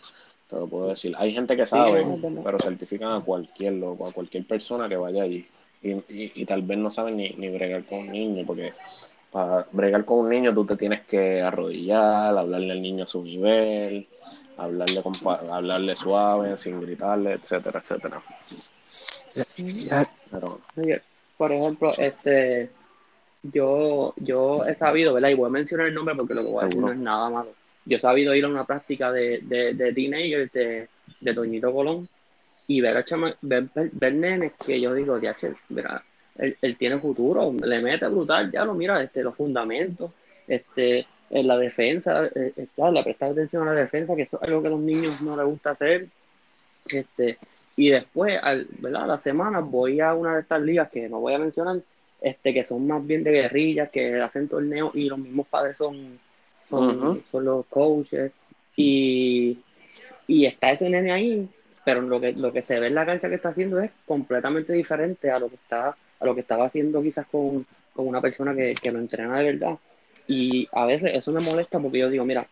te lo puedo decir. Hay gente que sabe, no, no, no. pero certifican a cualquier loco, a cualquier persona que vaya allí. Y, y, y tal vez no saben ni, ni bregar con un niño, porque para bregar con un niño tú te tienes que arrodillar, hablarle al niño a su nivel, hablarle, con pa- hablarle suave, sin gritarle, etcétera, etcétera. Pero por ejemplo, este, yo, yo he sabido, ¿verdad? Y voy a mencionar el nombre porque lo que voy a decir no es nada malo. Yo he sabido ir a una práctica de, de, de teenagers de, de Toñito Colón y ver a chama- ver, ver, ver nenes que yo digo, ya, che, mira, él, él tiene futuro, le mete brutal, ya lo mira, este, los fundamentos, este, en la defensa, eh, eh, claro, le presta atención a la defensa, que eso es algo que a los niños no les gusta hacer, este, y después, al, ¿verdad? A la semana voy a una de estas ligas que no voy a mencionar, este, que son más bien de guerrillas, que hacen torneos y los mismos padres son, son, son los coaches. Y, y está ese nene ahí, pero lo que, lo que se ve en la cancha que está haciendo es completamente diferente a lo que está, a lo que estaba haciendo quizás con, con una persona que, que lo entrena de verdad. Y a veces eso me molesta porque yo digo, mira,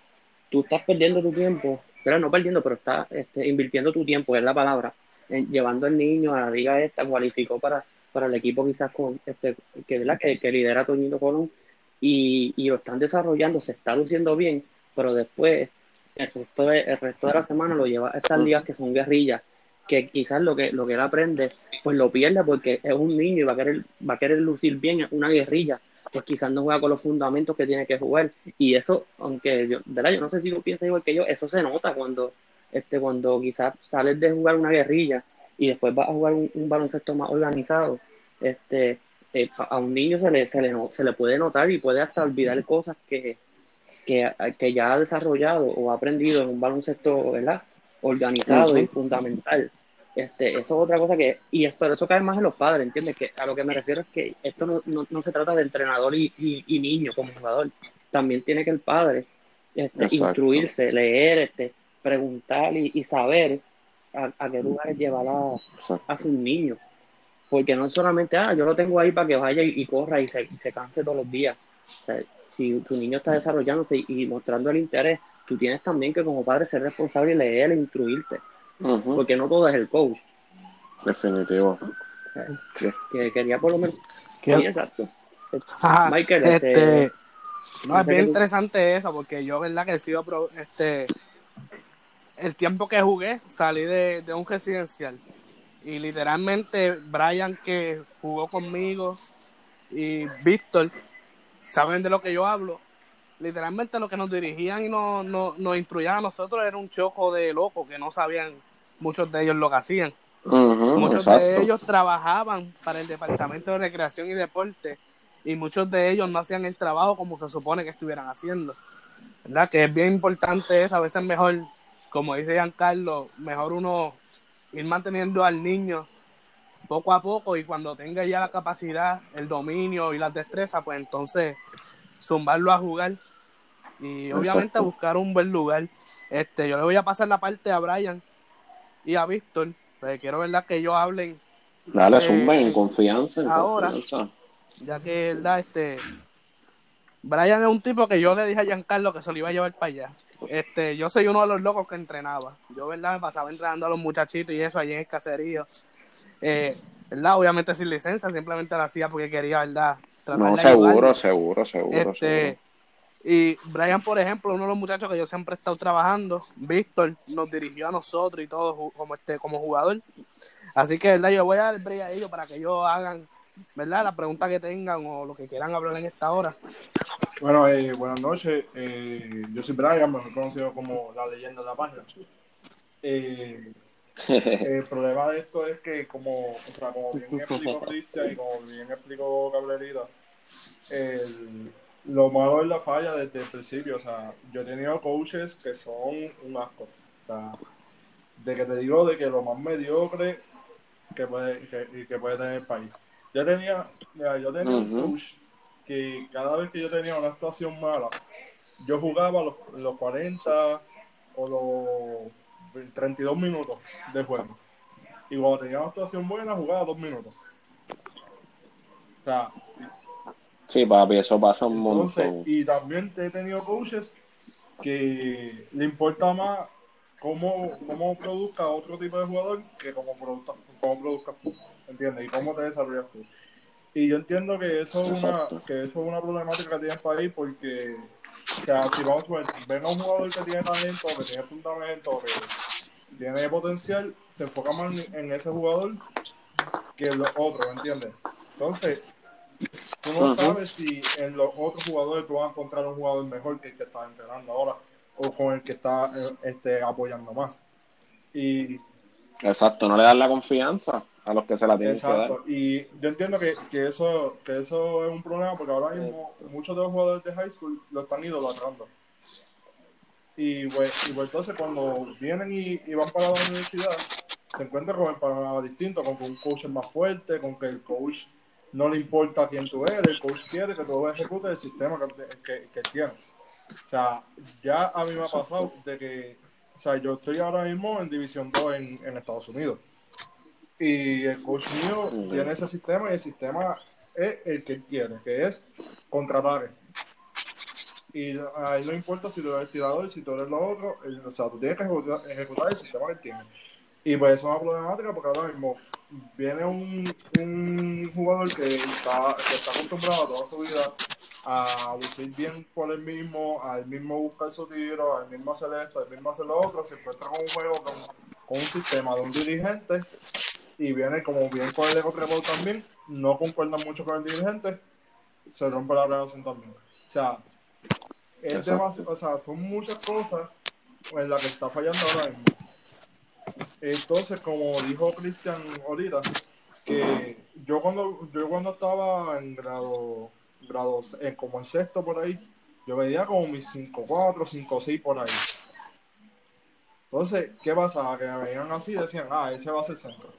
tú estás perdiendo tu tiempo, pero no perdiendo, pero estás este, invirtiendo tu tiempo, es la palabra, en- llevando al niño a la liga esta, cualificó para, para el equipo quizás con este, que, ¿verdad? que, que lidera Toñito Colón, y, y lo están desarrollando, se está luciendo bien, pero después el resto de, resto de la semana lo lleva a estas ligas que son guerrillas, que quizás lo que, lo que él aprende, pues lo pierde porque es un niño y va a querer, va a querer lucir bien en una guerrilla, pues quizás no juega con los fundamentos que tiene que jugar. Y eso, aunque yo, ¿verdad? yo no sé si tú piensas igual que yo, eso se nota cuando, este, cuando quizás sales de jugar una guerrilla y después vas a jugar un, un baloncesto más organizado, este, eh, a un niño se le, se, le, se le puede notar y puede hasta olvidar cosas que, que, que ya ha desarrollado o ha aprendido en un baloncesto, ¿verdad? Organizado y fundamental. Este, eso es otra cosa que, y es, pero eso cae más en los padres, ¿entiendes? Que a lo que me refiero es que esto no, no, no se trata de entrenador y, y, y niño como jugador. También tiene que el padre este, instruirse, leer, este, preguntar y, y saber a, a qué lugares llevar a, a sus niños. Porque no solamente, ah, yo lo tengo ahí para que vaya y, y corra y se, y se canse todos los días. O sea, si tu niño está desarrollándose y, y mostrando el interés, tú tienes también que como padre ser responsable y leer e instruirte. Ujú. Porque no todo es el coach. Definitivo. Sí. Que quería por lo menos. ¿Qué? Sí, exacto. Ajá, Michael, este, este, no, es bien interesante eso, porque yo, verdad, que he sido, pro- este, el tiempo que jugué, salí de, de un residencial, y literalmente Brian, que jugó conmigo, y Víctor, saben de lo que yo hablo, literalmente lo que nos dirigían y nos, nos, nos instruían a nosotros era un choco de locos, que no sabían muchos de ellos lo que hacían. Muchos exacto. de ellos trabajaban para el Departamento de Recreación y Deporte y muchos de ellos no hacían el trabajo como se supone que estuvieran haciendo. ¿Verdad? Que es bien importante eso, a veces mejor, como dice Giancarlo, mejor uno ir manteniendo al niño poco a poco y cuando tenga ya la capacidad, el dominio y las destrezas, pues entonces zumbarlo a jugar y obviamente Exacto. buscar un buen lugar. Este, yo le voy a pasar la parte a Brian y a Víctor, pues quiero verdad que ellos hablen, Dale, Eh, en confianza, en ahora- confianza. ya que verdad, este Brian es un tipo que yo le dije a Giancarlo que se lo iba a llevar para allá. Este, yo soy uno de los locos que entrenaba. Yo, verdad, me pasaba entrenando a los muchachitos y eso allí en el caserío. Eh, ¿verdad? Obviamente sin licencia, simplemente lo hacía porque quería, ¿verdad? No, seguro, seguro, seguro, Este, y Brian, por ejemplo, uno de los muchachos que yo siempre he estado trabajando, Víctor, nos dirigió a nosotros y todo ju- como este como jugador. Así que, ¿verdad? Yo voy a dar break a ellos para que ellos hagan, ¿verdad? La pregunta que tengan o lo que quieran hablar en esta hora. Bueno, eh, buenas noches. Eh, yo soy Brian, mejor conocido como la leyenda de la página. Eh, el problema de esto es que, como, como bien explicó Cristian y como bien explicó Cablerita, lo malo es la falla desde el principio. O sea, yo he tenido coaches que son un asco. O sea, de que te digo de que lo más mediocre que puede, que puede tener el país. Yo tenía, mira, yo tenía un Ujú. coach que cada vez que yo tenía una actuación mala, yo jugaba los, los 40 o los 32 minutos de juego. Y cuando tenía una actuación buena, jugaba dos minutos. O sea, Sí, papi, eso pasa un entonces, montón. y también he tenido coaches que le importa más cómo, cómo produzca otro tipo de jugador que cómo produzca, cómo produzcas tú, ¿entiendes? Y cómo te desarrollas tú. Y yo entiendo que eso es una, que eso es una problemática que tiene el país porque, o sea, si vamos a ver, ven a un jugador que tiene talento, que tiene fundamento, que tiene potencial, se enfoca más en ese jugador que en los otros, ¿entiendes? Entonces, tú no sabes si en los otros jugadores tú vas a encontrar un jugador mejor que el que estás entrenando ahora o con el que estás eh, este, apoyando más. Y Exacto, no le das la confianza a los que se la tienen que dar. exacto, y yo entiendo que, que eso que eso es un problema porque ahora mismo muchos de los jugadores de high school lo están idolatrando. Y pues, y pues entonces cuando vienen y, y van para la universidad, se encuentran con el panorama distinto, con que un coach es más fuerte, con que el coach no le importa quién tú eres, el coach quiere que tú ejecutes el sistema que, que, que tiene. O sea, ya a mí me ha pasado de que, o sea, yo estoy ahora mismo en División 2 en, en Estados Unidos. Y el coach mío tiene ese sistema y el sistema es el que quiere, que es contratar. Y a él no importa si tú eres el tirador, si tú eres lo otro, o sea, tú tienes que ejecutar, el sistema que tiene. Y pues eso es una problemática porque ahora mismo viene un, jugador que está, que está acostumbrado toda su vida a lucir bien por él mismo, al mismo buscar su tiro, al mismo hacer esto, al mismo hacer lo otro, se encuentra con un juego, con un sistema de un dirigente y viene como bien con el trepado también, no concuerda mucho con el dirigente, se rompe la relación también. O sea, es demasiado, o sea, son muchas cosas en las que está fallando ahora mismo. Entonces, como dijo Cristian ahorita, que yo cuando yo cuando estaba en grado, grado en como en sexto por ahí, yo veía como mis 5-4, 5-6 por ahí. Entonces, ¿qué pasaba? Que me veían así y decían, ah, ese va a ser centro.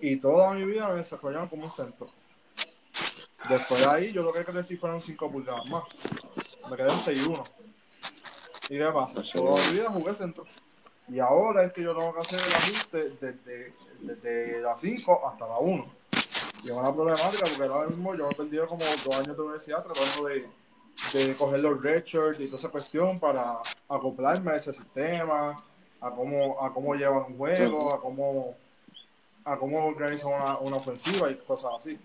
Y toda mi vida me desarrollaban como un centro. Después de ahí, yo lo que crecí fueron 5 pulgadas más. Me quedé en 6-1. ¿Y qué pasa? Toda mi vida jugué centro. Y ahora es que yo tengo que hacer el ajuste desde, desde la 5 hasta la 1. Y es una problemática porque ahora mismo yo he perdido como dos años de universidad tratando de, de coger los redshirts y toda esa cuestión para acoplarme a ese sistema, a cómo, a cómo llevan un juego, a cómo, a cómo organizan una, una ofensiva y cosas así.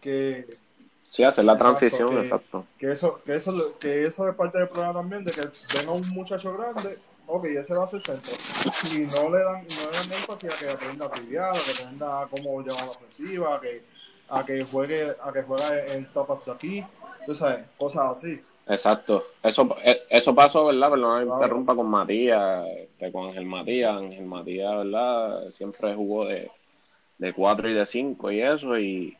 Que, Sí, hacer la Exacto, transición, que- exacto. que eso, que eso, que eso es parte del problema también, de que venga un muchacho grande, ok, ese va a ser centro. Y no le dan, no le dan énfasis a que aprenda a triviar, a que aprenda a cómo llevar la ofensiva, a que, a que juegue, a que juegue en tapas de aquí, tú sabes, cosas así. Exacto. Eso, eh, eso pasó, ¿verdad? Perdón, me Claro. interrumpa con Matías, este, con Ángel Matías. Ángel Matías, ¿verdad? Siempre jugó de, de 4 y de 5 y eso, y,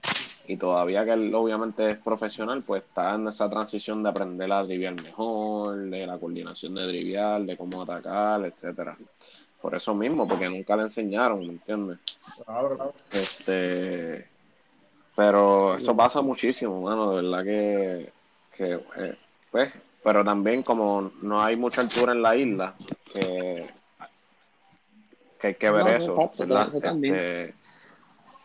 y todavía que él obviamente es profesional, pues está en esa transición de aprender a driviar mejor, de la coordinación de driviar, de cómo atacar, etcétera. Por eso mismo, porque nunca le enseñaron, ¿me entiendes? Claro, claro. Este, pero eso pasa muchísimo, mano, de verdad que, que eh, pues, pero también como no hay mucha altura en la isla, que, que hay que ver No, eso, ¿verdad? eso también. Este,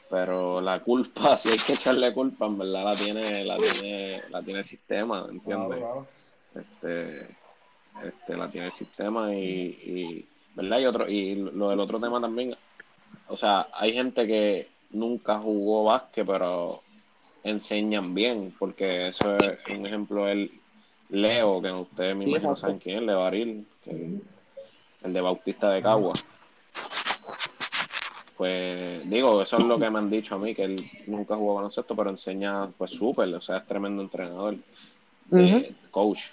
pero la culpa, si hay que echarle culpa, en verdad la tiene, la tiene, la tiene el sistema, ¿entiendes? claro. este, este la tiene el sistema y, y verdad y otro y lo del otro tema también o sea hay gente que nunca jugó básquet, pero enseñan bien, porque eso es un ejemplo, el Leo, que ustedes me Sí, imagino saben quién es, Leo Baril, que el, el de Bautista de Cagua. Pues digo, eso es lo que me han dicho a mí, que él nunca jugó baloncesto, pero enseña pues súper, o sea, es tremendo entrenador, eh, coach.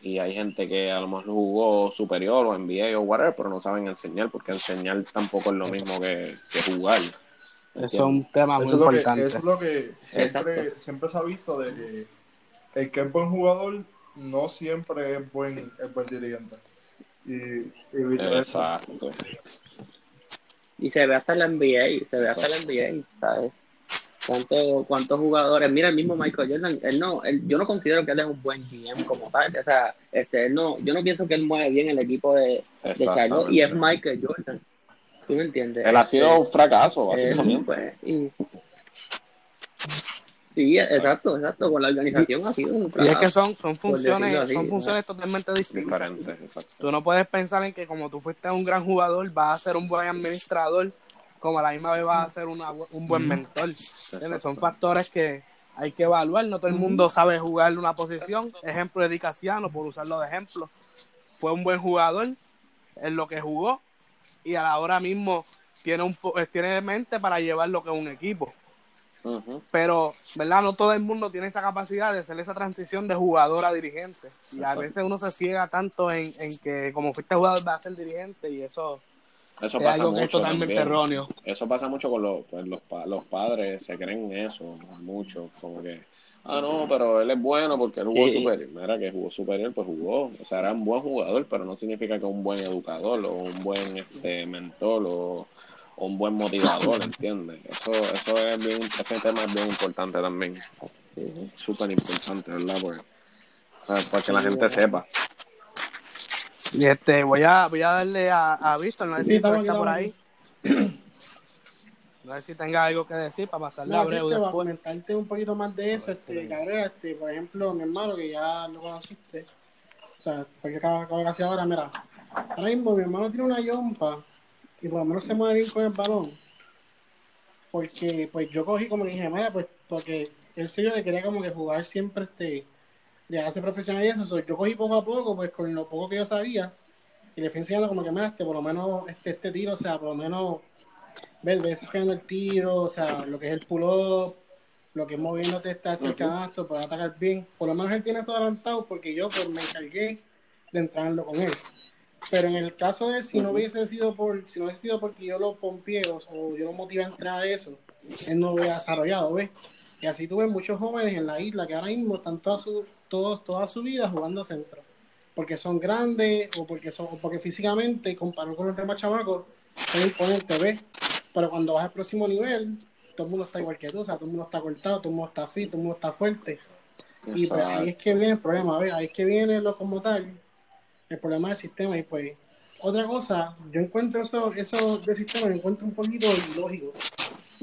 Y hay gente que a lo mejor jugó superior o NBA o whatever, pero no saben enseñar, porque enseñar tampoco es lo mismo que, que jugar. Eso es un tema muy Eso es, lo que, importante. eso es lo que siempre, siempre se ha visto de que el que es buen jugador no siempre es buen, es buen dirigente. Y, y viceversa. Exacto. Y se ve hasta la NBA, se ve hasta la NBA, ¿sabes? ¿Cuánto- ¿Cuántos jugadores? Mira, el mismo Michael Jordan, él no, él- yo no considero que él es un buen GM como tal, o sea, este, él no, yo no pienso que él mueve bien el equipo de, de Charlotte y es Michael Jordan, ¿tú me entiendes? Él ha sido un Este, fracaso, él, básicamente. pues, y- sí, exacto, exacto, con la organización ha sido un Y es que son, son funciones, así, son ¿no? funciones totalmente distintas. Diferente, exacto. Tú no puedes pensar en que como tú fuiste un gran jugador, vas a ser un buen administrador, como a la misma vez vas a ser una un buen mentor. ¿entiendes? Son factores que hay que evaluar. No todo el mundo sabe jugar una posición. Ejemplo de Di Casiano, por usarlo de ejemplo. Fue un buen jugador en lo que jugó y a la hora mismo tiene, un, po- tiene mente para llevar lo que es un equipo. Pero, ¿verdad? No todo el mundo tiene esa capacidad de hacer esa transición de jugador a dirigente. Y a veces uno se ciega tanto en, en que como fuiste jugador vas a ser dirigente y eso Eso es pasa algo que es mucho totalmente también. erróneo. Eso pasa mucho con los, pues, los, pa- los padres, se creen eso mucho, como que, ah, no, pero él es bueno porque él jugó Sí. superior. Mira que jugó superior, pues jugó. O sea, era un buen jugador, pero no significa que un buen educador o un buen este, mentor o, o un buen motivador, ¿entiendes? Eso, eso es bien, ese tema es bien importante también. Súper importante, ¿verdad? Pues, para, para que la gente sepa. Y este, voy a, voy a darle a, a Víctor, no sé si está aquí, por ahí. No sé si tenga algo que decir para pasarle No, a Breu te va a después. comentarte un poquito más de eso, este, Cabrera, este, por ejemplo, mi hermano, que ya lo conociste, o sea, porque acabo, acabo de hacer ahora, mira, ahora mismo mi hermano tiene una yompa y por lo menos se mueve bien con el balón, porque pues yo cogí como que dije, mira, pues porque él señor le quería como que jugar siempre, este, ser profesional y eso, so, yo cogí poco a poco, pues con lo poco que yo sabía, y le fui enseñando como que, mira, este, por lo menos este, este tiro, o sea, por lo menos ves, ves sacando el tiro, o sea, lo que es el pull-up, lo que es moviéndote está hacia el Ujú. canasto para atacar bien. Por lo menos él tiene todo adelantado porque yo pues, me encargué de entrenarlo con él. Pero en el caso de si no hubiese sido por, si no hubiese sido porque yo lo pompié o, o yo lo motivé a entrar a eso, él no lo hubiera desarrollado, ¿ves? Y así tuve muchos jóvenes en la isla que ahora mismo están toda su, todos, toda su vida jugando centro. Porque son grandes o porque son, o porque físicamente, comparado con los demás chamacos, son imponentes, ¿ves? Pero cuando vas al próximo nivel, todo el mundo está igual que tú, o sea, todo el mundo está cortado, todo el mundo está fit, todo el mundo está fuerte. Y pues ahí es que viene el problema, a ver, ahí es que viene lo como tal, el problema del sistema. Y pues, otra cosa, yo encuentro eso, eso del sistema, lo encuentro un poquito ilógico.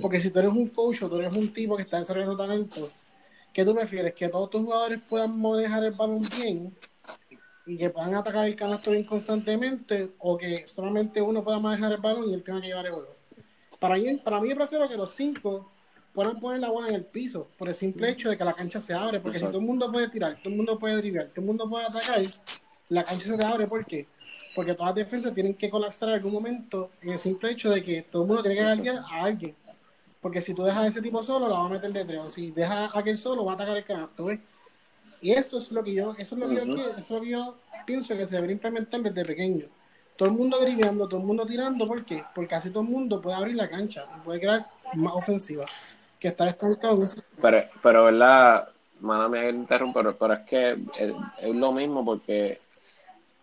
Porque si tú eres un coach o tú eres un tipo que está desarrollando talento, ¿qué tú prefieres? ¿Que todos tus jugadores puedan manejar el balón bien y que puedan atacar el canasto bien constantemente o que solamente uno pueda manejar el balón y él tenga que llevar el juego? Para mí, para mí yo prefiero que los cinco puedan poner la bola en el piso por el simple hecho de que la cancha se abre. Porque Exacto. si todo el mundo puede tirar, todo el mundo puede driblar, todo el mundo puede atacar, la cancha se te abre. ¿Por qué? Porque todas las defensas tienen que colapsar en algún momento en el simple hecho de que todo el mundo tiene que guardiar a alguien. Porque si tú dejas a ese tipo solo, la va a meter de tres. O si dejas a aquel solo, va a atacar el canasto, ¿ves? Y eso es lo que yo, eso es lo que yo Ujú. quiero, eso es lo que yo pienso que se debería implementar desde pequeño. Todo el mundo driblando, todo el mundo tirando, ¿por qué? Porque así todo el mundo puede abrir la cancha y puede crear más ofensiva que estar estancado en eso. Pero, pero verdad, mala me interrumpo, pero, pero es que es, es lo mismo porque,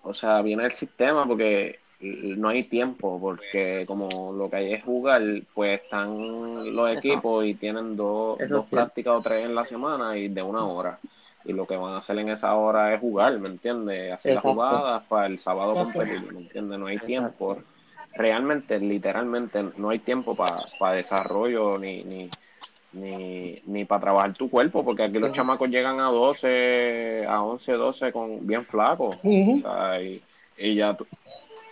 o sea, viene el sistema porque no hay tiempo, porque como lo que hay es jugar, pues están los equipos y tienen dos, dos sí. prácticas o tres en la semana y de una hora. Y lo que van a hacer en esa hora es jugar, ¿me entiendes? Hacer las Exacto. jugadas para el sábado competir, ¿me entiendes? No hay Exacto. tiempo. Realmente, literalmente, no hay tiempo para desarrollo ni, ni, ni, ni para trabajar tu cuerpo, porque aquí los Ujú. chamacos llegan a 12, a 11, 12 con bien flacos. Ujú. O sea, y, y ya tú,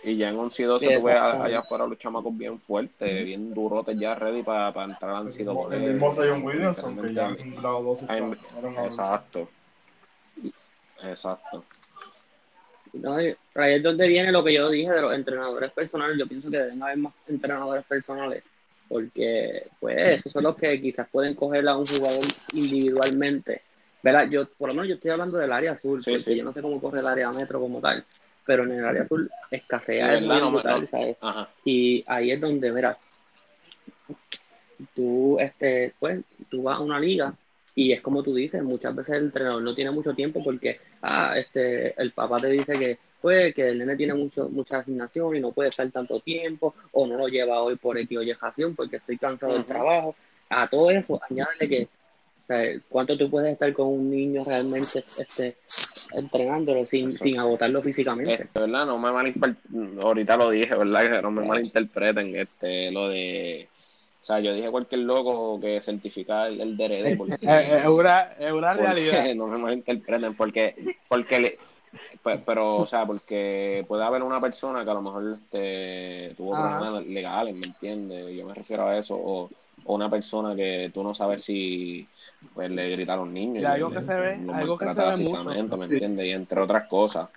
Y ya en un C2 Sí, tú ves exacto. allá afuera los chamacos bien fuertes, bien durotes ya ready para entrar al El C2. mismo, el mismo Zion Williamson, que ya en grado 12 está. Ay, era un- Exacto. Exacto. No, y ahí es donde viene lo que yo dije de los entrenadores personales. Yo pienso que deben haber más entrenadores personales, porque pues esos son los que quizás pueden coger a un jugador individualmente. ¿Verdad? Yo, por lo menos yo estoy hablando del área azul, Sí, porque sí. yo no sé cómo corre el área metro como tal, pero en el área azul escasea muy no me- brutal, no. ¿sabes? Ajá. Y ahí es donde, mira, tú, este, pues, tú vas a una liga y es como tú dices, muchas veces el entrenador no tiene mucho tiempo porque, ah, este, el papá te dice que, pues, que el nene tiene mucho, mucha asignación y no puede estar tanto tiempo, o no lo lleva hoy por razón porque estoy cansado del Ujú. trabajo. A todo eso, añádele que, o sea, cuánto tú puedes estar con un niño realmente, este, entrenándolo sin, sin agotarlo físicamente. Este, ¿verdad? No me malinterpreten, ahorita lo dije, ¿verdad? Que no me malinterpreten este, lo de, o sea, yo dije cualquier loco que certifica el, el DRD, porque, Es, una, es una porque realidad. no me malinterpreten, porque, porque le- pero, o sea, porque puede haber una persona que a lo mejor este, tuvo Ajá. problemas legales, ¿me entiendes? Yo me refiero a eso, o, o una persona que tú no sabes si pues, le grita a los niños. Y algo le- que se ve- algo que se ve mucho. ¿me entiendes? Y entre otras cosas.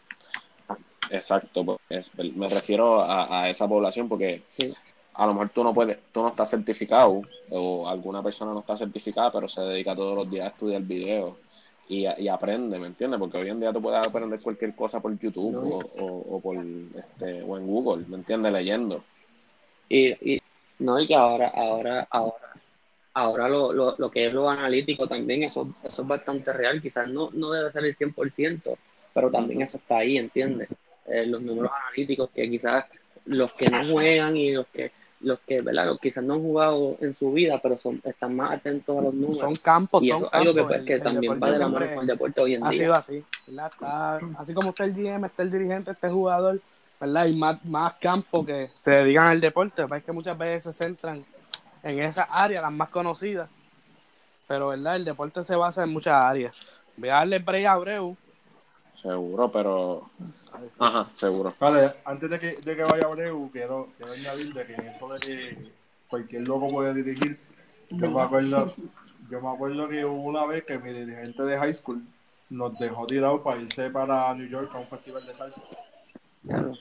Exacto, pues, es- me refiero a, a esa población porque Sí. a lo mejor tú no puedes, tú no estás certificado o alguna persona no está certificada, pero se dedica todos los días a estudiar videos y, y aprende, ¿me entiendes? Porque hoy en día tú puedes aprender cualquier cosa por YouTube No. o, o, o por este o en Google, ¿me entiendes? Leyendo. Y, y no, y que ahora, ahora, ahora, ahora lo, lo, lo que es lo analítico también, eso, eso es bastante real. Quizás no, no debe ser el 100%, pero también eso está ahí, ¿entiendes? Eh, los números analíticos que quizás los que no juegan y los que, los que, ¿verdad? Los quizás no han jugado en su vida, pero son, están más atentos a los números. Son campos, y son eso es algo que, campos. pues, que El- el también va de la mano con el deporte hoy en Ha día. sido así. Está- así como está el GM, está el dirigente, este jugador, ¿verdad? Hay más, más campos que se dedican al deporte, es que muchas veces se centran en esas áreas, las más conocidas, pero, ¿verdad? El deporte se basa en muchas áreas. Voy a darle break a Abreu. Seguro, pero ajá, seguro. Vale, antes de que, de que vaya Abreu, quiero, quiero añadir de que eso de que cualquier loco puede dirigir, yo me acuerdo, yo me acuerdo que hubo una vez que mi dirigente de high school nos dejó tirado para irse para New York a un festival de salsa.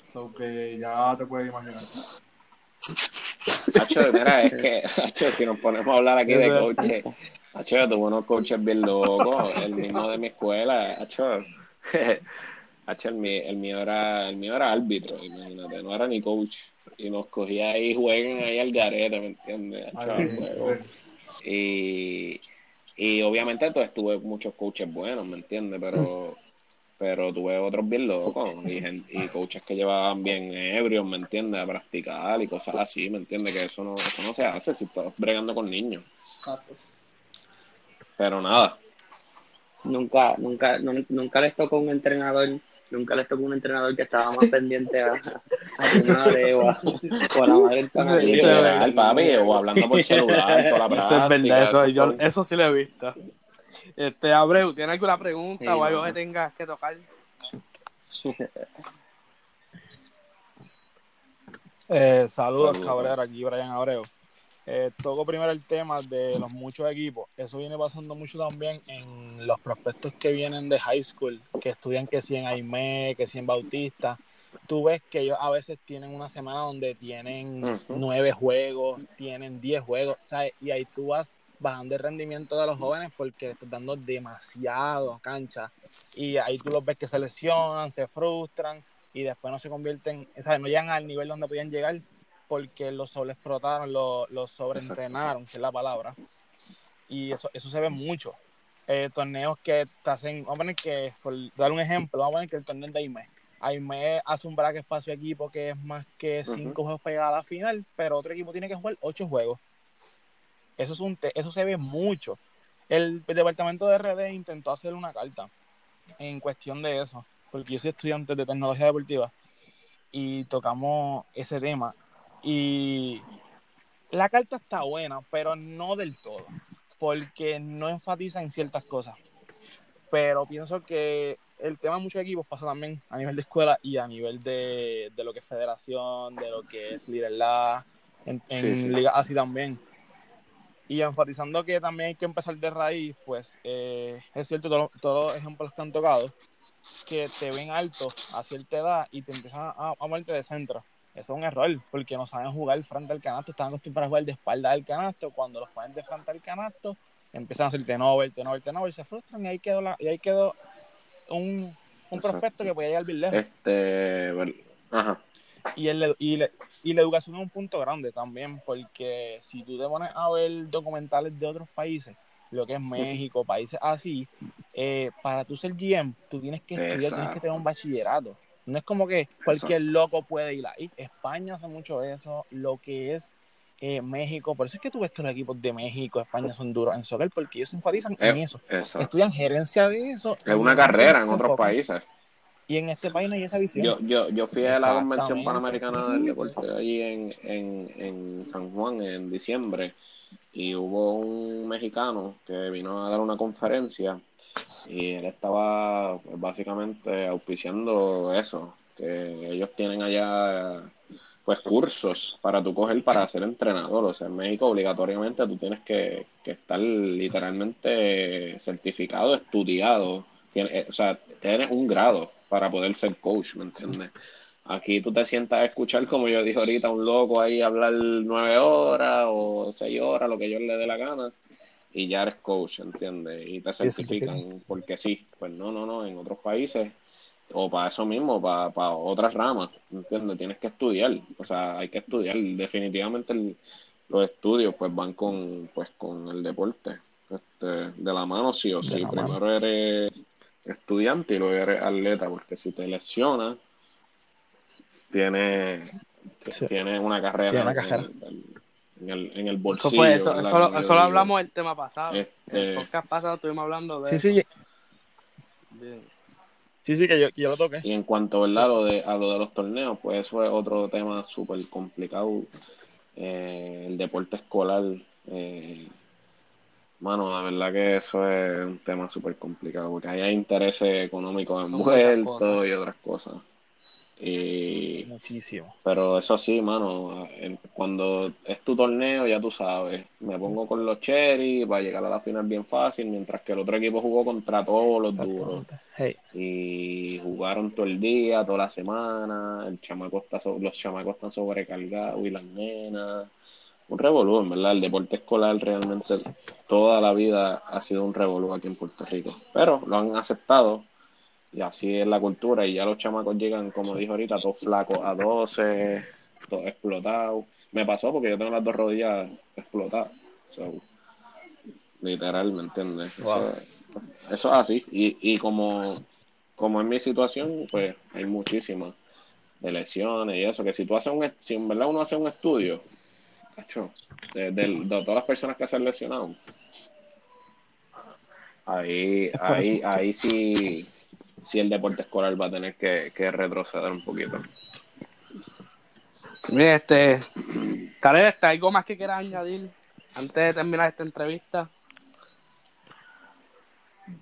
So que ya te puedes imaginar. Hacho, mira, es que, Hacho, si nos ponemos a hablar aquí de coaches, Hacho, yo tuve unos coaches bien locos, el mismo de mi escuela, Hacho, El, mío, el mío era, el mío era árbitro, imagínate, no era ni coach, y nos cogía ahí, jueguen ahí al garete, ¿me entiendes? Y, y obviamente pues tuve muchos coaches buenos, ¿me entiendes? Pero, pero tuve otros bien locos y, y coaches que llevaban bien ebrios, ¿me entiendes? A practicar y cosas así, ¿me entiendes? Que eso no, eso no se hace si estás bregando con niños. Exacto. Pero nada, Nunca, nunca, nu- nunca les tocó un entrenador, nunca les tocó un entrenador que estaba más pendiente a, a madre o a, o a la madre del literal, papi, o hablando por celular, toda la Eso práctica. es verdad, eso, eso yo- eso sí lo he visto. Este, Abreu, ¿tiene alguna pregunta Sí, o algo no. que tengas que tocar? Eh, saludos, Saludos. Cabrera, aquí Brian Abreu. Eh, toco primero el tema de los muchos equipos. Eso viene pasando mucho también en los prospectos que vienen de high school, que estudian que si en Aimé, que si en Bautista. Tú ves que ellos a veces tienen una semana donde tienen nueve juegos, tienen diez juegos, ¿sabes? Y ahí tú vas bajando el rendimiento de los jóvenes porque estás dando demasiado cancha. Y ahí tú los ves que se lesionan, se frustran y después no se convierten, ¿sabes? No llegan al nivel donde podían llegar porque los sobreexplotaron, los, los sobreentrenaron, que es la palabra. Y eso, eso se ve mucho. Eh, torneos que te hacen, vamos a poner que, por dar un ejemplo, vamos a poner que el torneo de Aime. Aime hace un bracket espacio equipo que es más que cinco juegos pegados a la final, pero otro equipo tiene que jugar ocho juegos. Eso, es un te- eso se ve mucho. El departamento de RD intentó hacer una carta en cuestión de eso, porque yo soy estudiante de tecnología deportiva y tocamos ese tema. Y la carta está buena, pero no del todo, porque no enfatiza en ciertas cosas. Pero pienso que el tema de muchos equipos pasa también a nivel de escuela y a nivel de, de lo que es federación, de lo que es liderazgo, en, en Sí, sí. ligas así también. Y enfatizando que también hay que empezar de raíz, pues eh, es cierto todo- todos los ejemplos que han tocado, que te ven alto a cierta edad y te empiezan a, a moverte de centro. Eso es un error, porque no saben jugar frente al canasto, están acostumbrados a jugar de espalda al canasto, cuando los ponen de frente al canasto, empiezan a hacer tenover, tenover, tenover, y se frustran y ahí quedó, la, y ahí quedó un, un prospecto que podía llegar bien lejos. Este, ajá. Y, el, y, le- y la educación es un punto grande también, porque si tú te pones a ver documentales de otros países, lo que es México, países así, eh, para tú ser GM, tú tienes que estudiar, tienes que tener un bachillerato. No es como que cualquier loco puede ir ahí. España hace mucho eso, lo que es eh, México. Por eso es que tú ves que los equipos de México, España son duros en soccer, porque ellos se enfatizan en Eh, eso. Exacto. Estudian gerencia de eso. Es una carrera en otros enfocan. países. Y en este país no hay esa visión. Yo, yo, yo fui a la convención panamericana del deporte allí en, en, en San Juan en diciembre y hubo un mexicano que vino a dar una conferencia y él estaba pues, básicamente auspiciando eso, que ellos tienen allá pues cursos para tu coger para ser entrenador. O sea, en México obligatoriamente tú tienes que, que estar literalmente certificado, estudiado. Tienes- eh, o sea, tienes un grado para poder ser coach, ¿me entiendes? Aquí tú te sientas a escuchar, como yo dije ahorita, un loco ahí hablar nueve horas o seis horas, lo que yo le dé la gana, y ya eres coach, ¿entiendes? Y te certifican porque sí. Pues no, no, no, en otros países, o para eso mismo, para, para otras ramas, ¿entiendes? Tienes que estudiar, o sea, hay que estudiar. Definitivamente el- los estudios pues van con, pues, con el deporte, este, de la mano sí o De sí. mano. Primero eres estudiante y luego eres atleta, porque si te lesionas, tienes, Sí. tienes una carrera, Tiene una carrera. En, en el, en el Eso bolsillo. fue, eso, ¿verdad? eso, lo- yo eso lo hablamos el tema pasado. Este- el podcast pasado estuvimos hablando de Sí, eso. sí, De- sí, sí, que yo, que yo lo toqué. Y en cuanto ¿verdad? A, lo de, a lo de los torneos, pues eso es otro tema súper complicado. Eh, el deporte escolar, eh, mano, la verdad que eso es un tema súper complicado, porque ahí hay intereses económicos envueltos y otras cosas. Y, Muchísimo. pero eso sí, mano, cuando es tu torneo, ya tú sabes, me pongo con los cherry para llegar a la final bien fácil, mientras que el otro equipo jugó contra todos los duros. Hey, y jugaron todo el día, toda la semana, el chamaco está so- los chamacos están sobrecargados y las nenas, un revolú, en verdad, el deporte escolar realmente toda la vida ha sido un revolú aquí en Puerto Rico, pero lo han aceptado y así es la cultura y ya los chamacos llegan, como dijo ahorita, todos flacos a 12, todos explotados, me pasó porque yo tengo las dos rodillas explotadas, so, literal, ¿me entiendes? Wow. Eso, eso es así. Y, y como, como en mi situación, pues hay muchísimas de lesiones y eso, que si tú haces un, si en verdad uno hace un estudio, cacho, de, de- de todas las personas que se han lesionado, ahí, ahí, ahí sí, sí el deporte escolar va a tener que, que retroceder un poquito. Este, Karel, ¿está algo más que quieras añadir antes de terminar esta entrevista?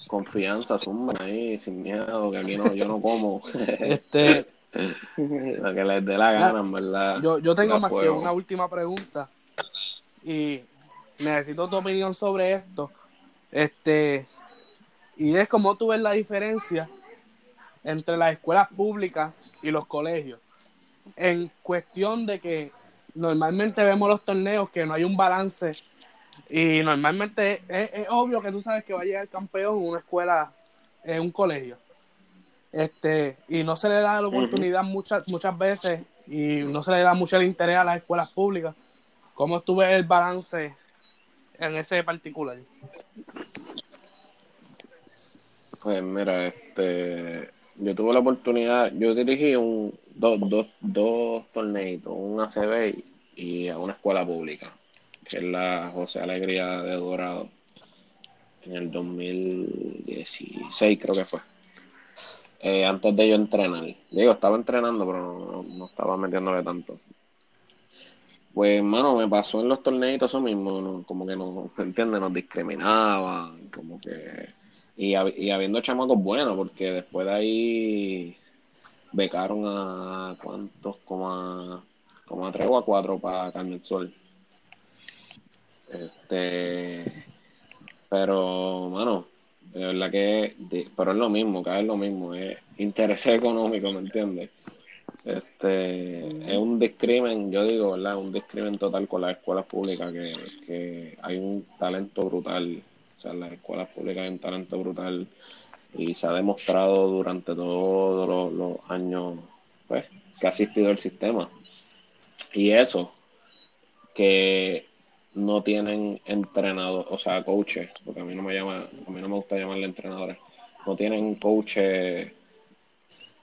Confianza, zumba ahí, sin miedo, que aquí no, yo no como. Este, Lo que les dé la gana, en verdad. yo, yo tengo La más que una última pregunta y necesito tu opinión sobre esto. Este, y es cómo tú ves la diferencia entre las escuelas públicas y los colegios. En cuestión de que normalmente vemos los torneos que no hay un balance y normalmente es, es obvio que tú sabes que va a llegar campeón en una escuela, en un colegio. Este, y no se le da la oportunidad muchas, muchas veces y no se le da mucho el interés a las escuelas públicas. ¿Cómo ves el balance en ese particular? Pues mira, este, yo tuve la oportunidad, yo dirigí un, dos, dos, dos torneitos, un ACB y a una escuela pública, que es la José Alegría de Dorado, en el 2016 creo que fue. Eh, antes de yo entrenar. Digo, estaba entrenando, pero no, estaba metiéndole tanto. Pues, hermano, me pasó en los torneitos eso mismo, ¿no? como que no, ¿me entiendes? Nos discriminaban, como que y, y habiendo chamacos buenos, porque después de ahí becaron a cuántos, como a, tres o a cuatro para Carmen Sol. Este, pero, mano, de verdad que, pero es lo mismo, cada vez lo mismo, es interés económico, ¿me entiendes? Este, es un discrimen, yo digo, ¿verdad? Un discrimen total con las escuelas públicas, que, que hay un talento brutal, o sea, las escuelas públicas hay un talento brutal y se ha demostrado durante todos los, años, pues, que ha asistido el sistema. Y eso, que no tienen entrenados, o sea, coaches, porque a mí no me llama, a mí no me gusta llamarle entrenadores, no tienen coaches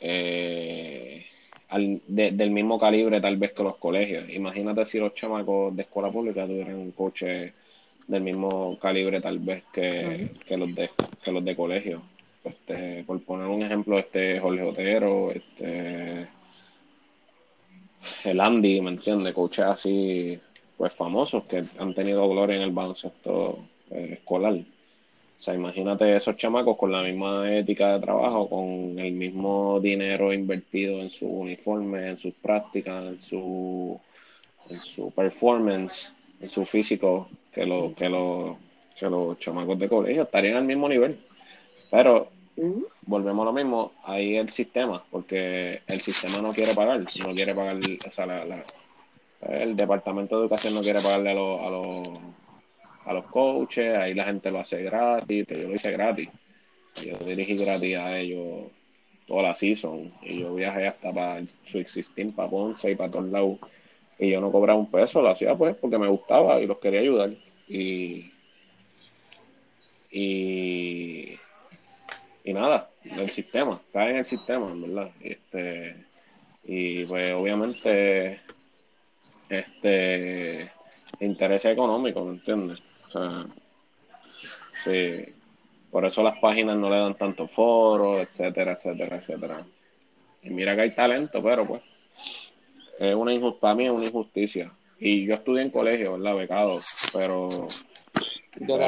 eh, del mismo calibre tal vez que los colegios. Imagínate si los chamacos de escuela pública tuvieran coaches del mismo calibre tal vez que, que los de que los de colegio. Este, por poner un ejemplo, este Jorge Otero, este el Andy, ¿me entiendes? Coaches así, pues famosos que han tenido gloria en el baloncesto eh, escolar. O sea, imagínate esos chamacos con la misma ética de trabajo, con el mismo dinero invertido en su uniforme, en sus prácticas, en su, en su performance, en su físico, que, lo, que, lo, que los chamacos de colegio estarían al mismo nivel. Pero volvemos a lo mismo, ahí el sistema, porque el sistema no quiere pagar, no quiere pagar, o sea, la- la- el departamento de educación no quiere pagarle a los, a los, a los coaches, ahí la gente lo hace gratis, que yo lo hice gratis, yo dirigí gratis a ellos toda la season, y yo viajé hasta para el Sweet 16, para Ponce y para todos lados, y yo no cobraba un peso, lo hacía pues porque me gustaba y los quería ayudar, y y y nada, el sistema, cae en el sistema, verdad. Este, y pues obviamente, este, interés económico, ¿me entiendes? O sea, sí, por eso las páginas no le dan tanto foro, etcétera, etcétera, etcétera. Y mira que hay talento, pero pues, es una injusticia, para mí es una injusticia. Y yo estudié en colegio, ¿verdad? Becado, pero, Yo Pero-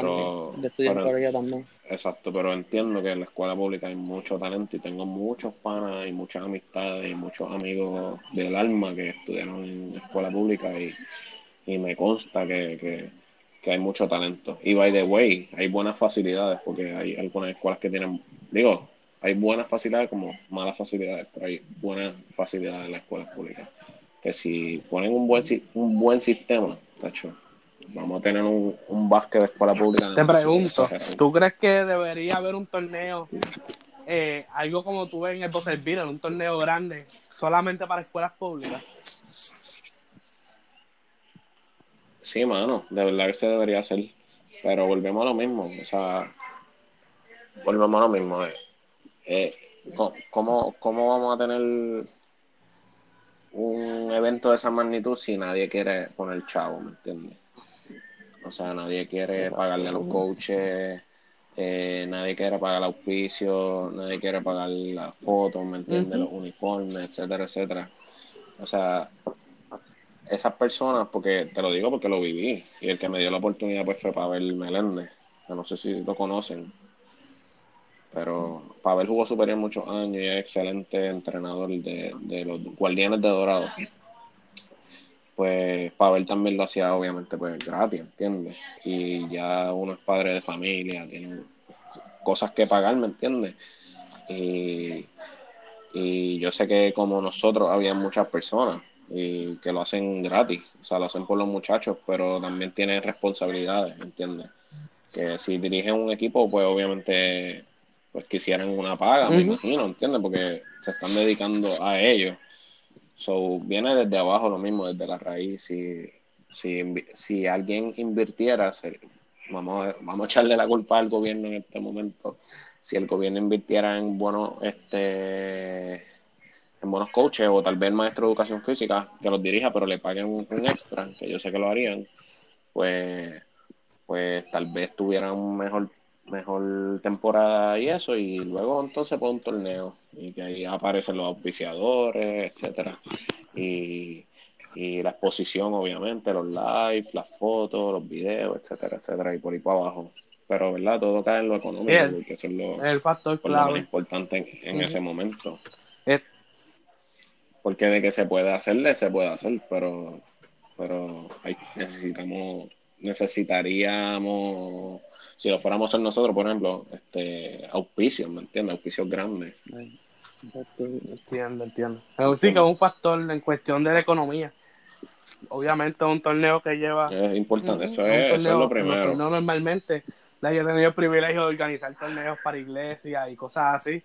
también. Yo estudié en pero- colegio también. Exacto, pero entiendo que en la escuela pública hay mucho talento y tengo muchos panas y muchas amistades y muchos amigos del alma que estudiaron en escuela pública y, y me consta que, que, que hay mucho talento. Y by the way, hay buenas facilidades porque hay algunas escuelas que tienen, digo, hay buenas facilidades como malas facilidades, pero hay buenas facilidades en las escuelas públicas. Que si ponen un buen, si- un buen sistema, tacho, vamos a tener un, un básquet de escuela pública. Te pregunto. ¿tú crees que debería haber un torneo, eh, algo como tú ves en el Bocerville, un torneo grande, solamente para escuelas públicas? Sí, mano, de verdad que se debería hacer. Pero volvemos a lo mismo, o sea, volvemos a lo mismo. eh. Eh, ¿cómo, ¿Cómo vamos a tener un evento de esa magnitud si nadie quiere poner chavo, ¿me entiendes? O sea, nadie quiere pagarle a los coaches, eh, nadie quiere pagar el auspicio, nadie quiere pagar las fotos, ¿me entiendes? Los uniformes, etcétera, etcétera. O sea, esas personas, porque te lo digo porque lo viví, y el que me dio la oportunidad pues fue Pavel Meléndez, que no sé si lo conocen, pero Pavel jugó superior muchos años y es excelente entrenador de, de los Guardianes de Dorado. Pues Pavel también lo hacía obviamente pues gratis, ¿entiendes? Y ya uno es padre de familia, tiene cosas que pagar, ¿me entiendes? Y, y yo sé que como nosotros había muchas personas y que lo hacen gratis, o sea, lo hacen por los muchachos, pero también tienen responsabilidades, ¿entiendes? Que si dirigen un equipo, pues obviamente pues quisieran una paga, me Ujú. imagino, ¿entiendes? Porque se están dedicando a ellos. So, viene desde abajo lo mismo, desde la raíz. Si, si, si alguien invirtiera, vamos, a, vamos a echarle la culpa al gobierno en este momento. Si el gobierno invirtiera en buenos, este, en buenos coaches o tal vez maestro de educación física que los dirija, pero le paguen un, un extra, que yo sé que lo harían, pues, pues tal vez tuvieran un mejor mejor temporada y eso, y luego entonces por un torneo, y que ahí aparecen los auspiciadores, etcétera, y, y la exposición, obviamente, los live, las fotos, los videos, etcétera, etcétera, y por ahí para abajo. pero ¿verdad? Todo cae en lo económico, porque eso es lo, El factor por lo más clave. importante en, ese momento. Es- Porque de que se puede hacerle, se puede hacer, pero, pero necesitamos, necesitaríamos, si lo fuéramos a hacer nosotros, por ejemplo, este auspicios, ¿me entiendes? Auspicios grandes. Entiendo, entiendo. Pero sí que es un factor en cuestión de la economía. Obviamente es un torneo que lleva... Es importante, eso, es, eso es lo primero. torneos normalmente, la- yo he tenido el privilegio de organizar torneos para iglesias y cosas así.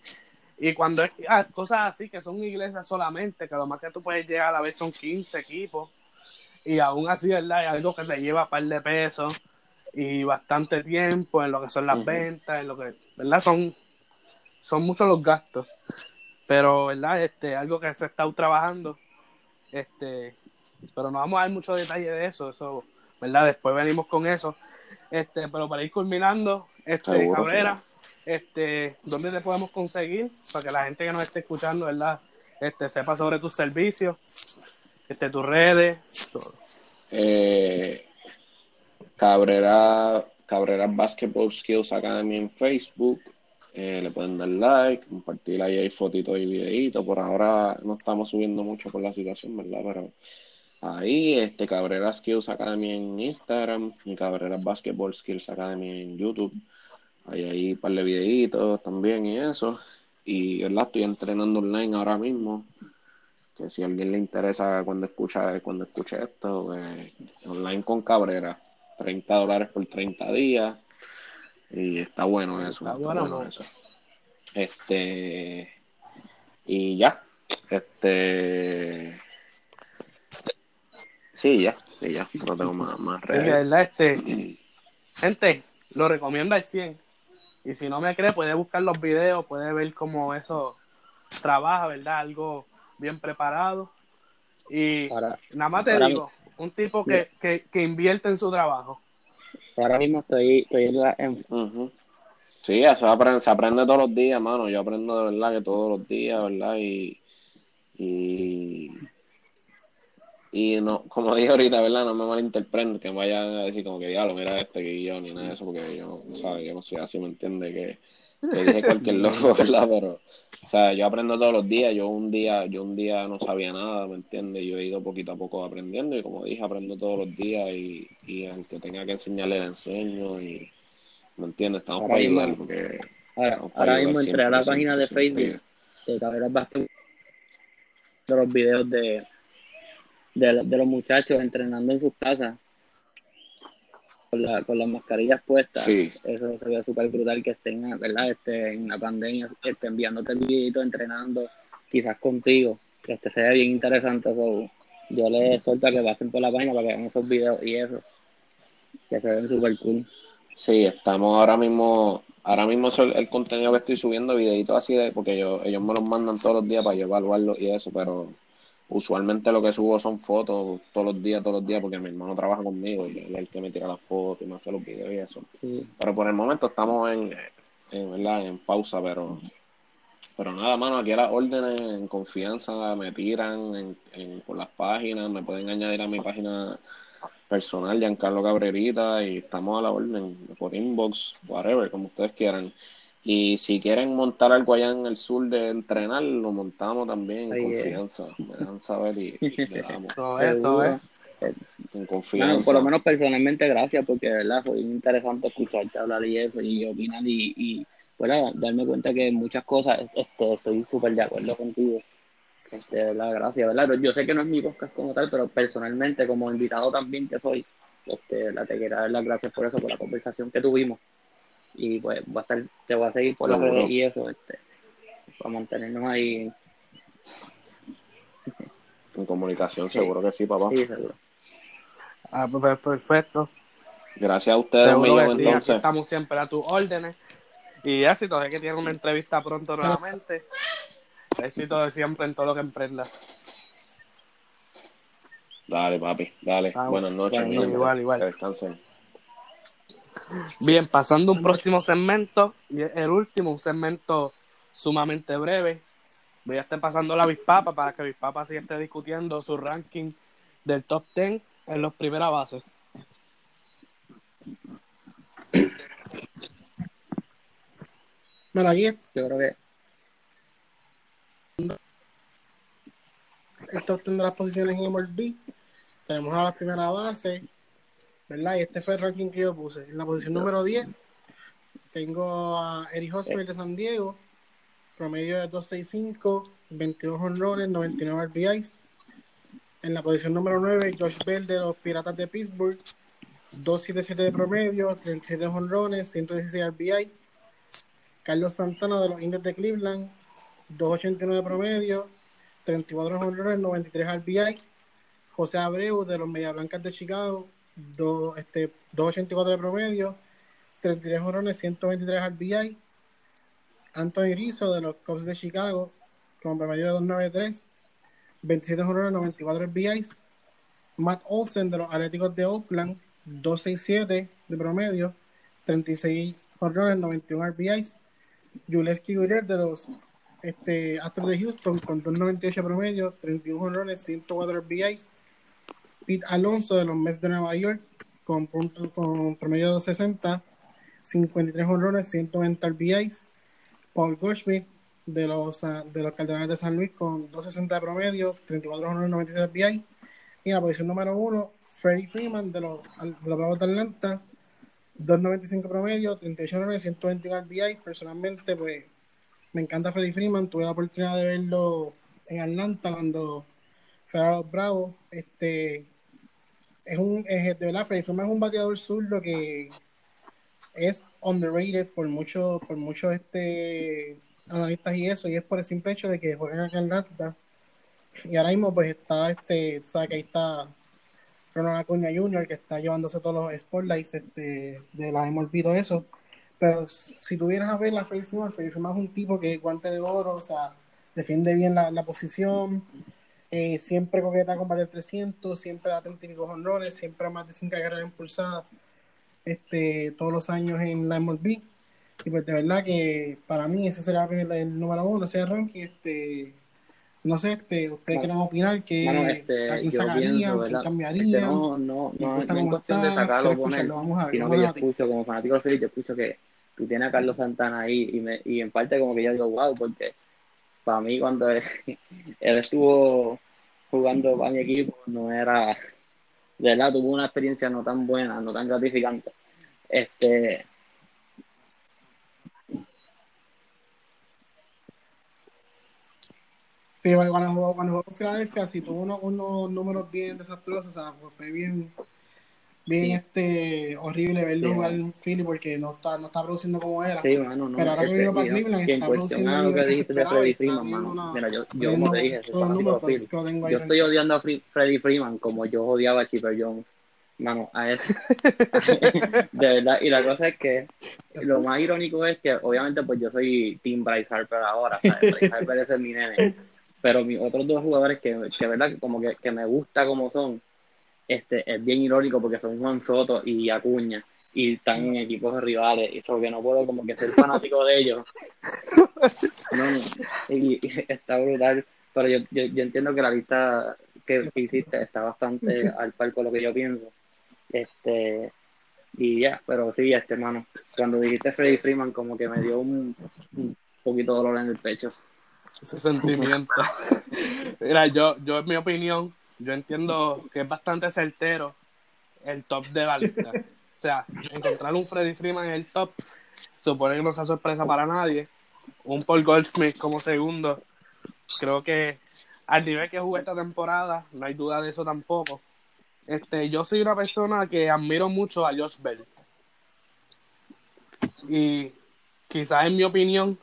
Y cuando es ah, cosas así que son iglesias solamente, que lo más que tú puedes llegar a ver son 15 equipos. Y aún así, ¿verdad? Es algo que te lleva un par de pesos y bastante tiempo en lo que son las ventas, en lo que, ¿verdad? Son, son muchos los gastos. Pero, ¿verdad? Este, algo que se ha estado trabajando. Este, pero no vamos a dar mucho detalle de eso, eso, ¿verdad? Después venimos con eso. Este, pero para ir culminando, este, Seguro, Cabrera, este, ¿dónde te podemos conseguir? Para que la gente que nos esté escuchando, ¿verdad? Este, sepa sobre tus servicios, este, tus redes, todo. Eh, Cabrera, Cabrera Basketball Skills Academy en Facebook. Eh, le pueden dar like, compartir ahí hay fotitos y videitos. Por ahora no estamos subiendo mucho por la situación, ¿verdad? Pero ahí, este Cabrera Skills Academy en Instagram y Cabrera Basketball Skills Academy en YouTube. Hay ahí un par de videitos también y eso. Y, ¿verdad? Estoy entrenando online ahora mismo que si a alguien le interesa cuando escucha cuando escuche esto, pues, online con Cabrera, 30 dólares por 30 días. Y está bueno eso. Está está bueno, bueno ¿no? eso. Este. Y ya. Este. Sí, ya. Sí, ya. No tengo más, más redes. verdad, este, gente, lo recomiendo al 100. Y si no me cree, puede buscar los videos, puede ver cómo eso trabaja, ¿verdad? Algo bien preparado. Y Ahora, nada más te digo, un tipo que, que, que invierte en su trabajo. ahora mismo estoy, estoy en, la- en-. Sí, eso aprende, se aprende todos los días, mano. Yo aprendo de verdad que todos los días, ¿verdad? Y, y, y no, como dije ahorita, ¿verdad? No me malinterpreten, que me vayan a decir como que diablo, mira este que yo, ni nada de eso, porque yo no, ¿sabes? Yo no soy así, ¿me entiende? Que, que dije cualquier loco, ¿verdad? Pero, o sea, yo aprendo todos los días. Yo un día, yo un día no sabía nada, ¿me entiendes? Yo he ido poquito a poco aprendiendo y como dije, aprendo todos los días y, y al que tenga que enseñarle, le enseño y, ¿me entiendes? Estamos Ahora para mismo- ayudar porque ahora, para ahora ayudar mismo entré a la siempre, página de siempre, Facebook de Cabrera Basket de los videos de, de, de los muchachos entrenando en sus casas con, la, con las mascarillas puestas. Sí. Eso se ve súper brutal que estén, ¿verdad? Este, en la pandemia, este, enviándote videos, entrenando, quizás contigo. Este se ve bien interesante. So, yo les suelto a que pasen por la página para que vean esos videos y eso. Que se ven súper cool. Sí, estamos ahora mismo, ahora mismo eso es el contenido que estoy subiendo, videitos así de, porque yo, ellos me los mandan todos los días para yo evaluarlo y eso, pero usualmente lo que subo son fotos todos los días, todos los días, porque mi hermano trabaja conmigo y él es el que me tira las fotos y me hace los videos y eso. Sí. Pero por el momento estamos en, en, ¿verdad? en pausa, pero pero nada, mano, aquí a las órdenes en confianza me tiran en, en- por las páginas, me pueden añadir a mi página personal, Giancarlo Cabrerita, y estamos a la orden, por inbox, whatever, como ustedes quieran. Y si quieren montar algo allá en el sur de entrenar, lo montamos también en confianza. Me dejan saber y, y le damos Eso es, eso es. en confianza. por lo menos personalmente, gracias, porque de verdad fue interesante escucharte hablar y eso, y opinar y, y bueno, darme cuenta que muchas cosas este, estoy súper de acuerdo contigo. Este, de verdad, gracias, ¿verdad? Yo sé que no es mi podcast como tal, pero personalmente, como invitado también que soy, este, ¿verdad? te quiero dar las gracias por eso, por la conversación que tuvimos. Y pues voy a estar, te voy a seguir por las redes y eso, este, para mantenernos ahí. En comunicación, seguro que sí, papá. Sí, seguro. Ah, pues, pues, perfecto. Gracias a ustedes, que sí, aquí entonces. estamos siempre a tus órdenes. Y éxito, es que tiene una entrevista pronto nuevamente. Éxito de siempre en todo lo que emprenda. Dale, papi, dale. Ah, Buenas noches, bueno, igual, igual. Que descansen. Bien, pasando a un próximo segmento, y es el último, un segmento sumamente breve. Voy a estar pasando la Bispapa para que Bispapa siga esté discutiendo su ranking del top 10 en los primeras bases. Bueno, aquí Yo creo que el top 10 de las posiciones en MLB. Tenemos a la primera base, ¿verdad? Y este fue el ranking que yo puse. En la posición número 10 tengo a Eric Hosmer de San Diego, promedio de 265, 22 honrones, 99 RBIs. En la posición número 9, Josh Bell de los Piratas de Pittsburgh, 277 de promedio, 37 honrones, 116 RBI. Carlos Santana de los Indios de Cleveland, 289 de promedio, 34 honrones, 93 RBI. José Abreu de los Media Blancas de Chicago, do- este, 284 de promedio, 33 honrones, 123 RBI. Anthony Rizzo de los Cubs de Chicago, con promedio de 293, 27 honrones, 94 RBIs. Matt Olsen de los Atléticos de Oakland, 267 de promedio, 36 honrones, 91 RBIs. Juleski Gurriel de los este, Astros de Houston con 298 promedio, 31 honrones, 104 RBIs. Pete Alonso de los Mets de Nueva York con, punto, con promedio de 60, 53 honrones, 120 RBIs. Paul Goldschmidt de los, ah, de los Cardenales de San Luis con 260 de promedio, 34 honrones, 96 RBI. Y en la posición número 1, Freddie Freeman de los, de los Bravos de Atlanta, 2.95 promedio, 38 honrones, 121 RBI. Personalmente, pues me encanta Freddie Freeman. Tuve la oportunidad de verlo en Atlanta cuando fue a los Bravos. Este, es un, es, de verdad, Freddie Freeman es un bateador zurdo que es underrated por muchos por muchos este, analistas y eso, y es por el simple hecho de que juegan acá en Atlanta. Y ahora mismo, pues está, este, sabes que ahí está Ronald Acuña Jr., que está llevándose todos los spotlights este, de la MLB todo eso. Pero si tuvieras a ver la Freddie Freeman, Freddie Freeman es un tipo que guante de oro, o sea, defiende bien la, la posición, eh, siempre coqueta con bater 300, siempre da 30 y pico honrones, siempre más de 5 carreras impulsadas este, todos los años en la MLB. Y pues de verdad que para mí ese será el, el número uno, ese ranking. Este, no sé, este, ustedes Bueno, quieren opinar que Mano, este, a quién sacarían, pienso, quién cambiarían. Este, no, no, no, no es cuestión de sacarlo o poner, a sino que yo a escucho como fanático de yo escucho que tú tienes a Carlos Santana ahí y, me, y en parte como que yo digo, wow, porque para mí cuando él, estuvo jugando para mi equipo no era, de verdad, tuvo una experiencia no tan buena, no tan gratificante. Este, Sí, cuando jugó, cuando jugó Filadelfia, sí tuvo unos, unos números bien desastrosos, o sea, fue bien, bien Sí. este, horrible verlo Sí, jugar en Philly porque no está, no está produciendo como era. Sí, mano, no. Pero ahora que este, vino para Cleveland, está produciendo lo que dijiste de esperaba y Freddie está Freeman, mano. una- Mira, yo, yo como te dije, números, ahí Yo estoy odiando a Fre- Freddie Freeman como yo odiaba a Chipper Jones. Mano, a ese. de verdad. Y la cosa es que lo más irónico es que, obviamente, pues yo soy Team Bryce Harper ahora. ¿sabes? Bryce Harper es mi nene. Pero mis otros dos jugadores que, que verdad, como que, que me gusta como son, este, es bien irónico porque son Juan Soto y Acuña. Y están en equipos rivales. Y eso que no puedo como que ser fanático de ellos. No. Y, y está brutal. Pero yo, yo, entiendo que la lista que, hiciste está bastante al par con lo que yo pienso. Este, y ya, pero sí, este hermano, cuando dijiste Freddie Freeman, como que me dio un, un poquito de dolor en el pecho. ese sentimiento. Mira, yo, yo en mi opinión, yo entiendo que es bastante certero el top de la lista. O sea, encontrar un Freddy Freeman en el top supone que no sea sorpresa para nadie. Un Paul Goldschmidt como segundo, creo que al nivel que jugué esta temporada, no hay duda de eso tampoco. Este, yo soy una persona que admiro mucho a Josh Bell. Y quizás en mi opinión,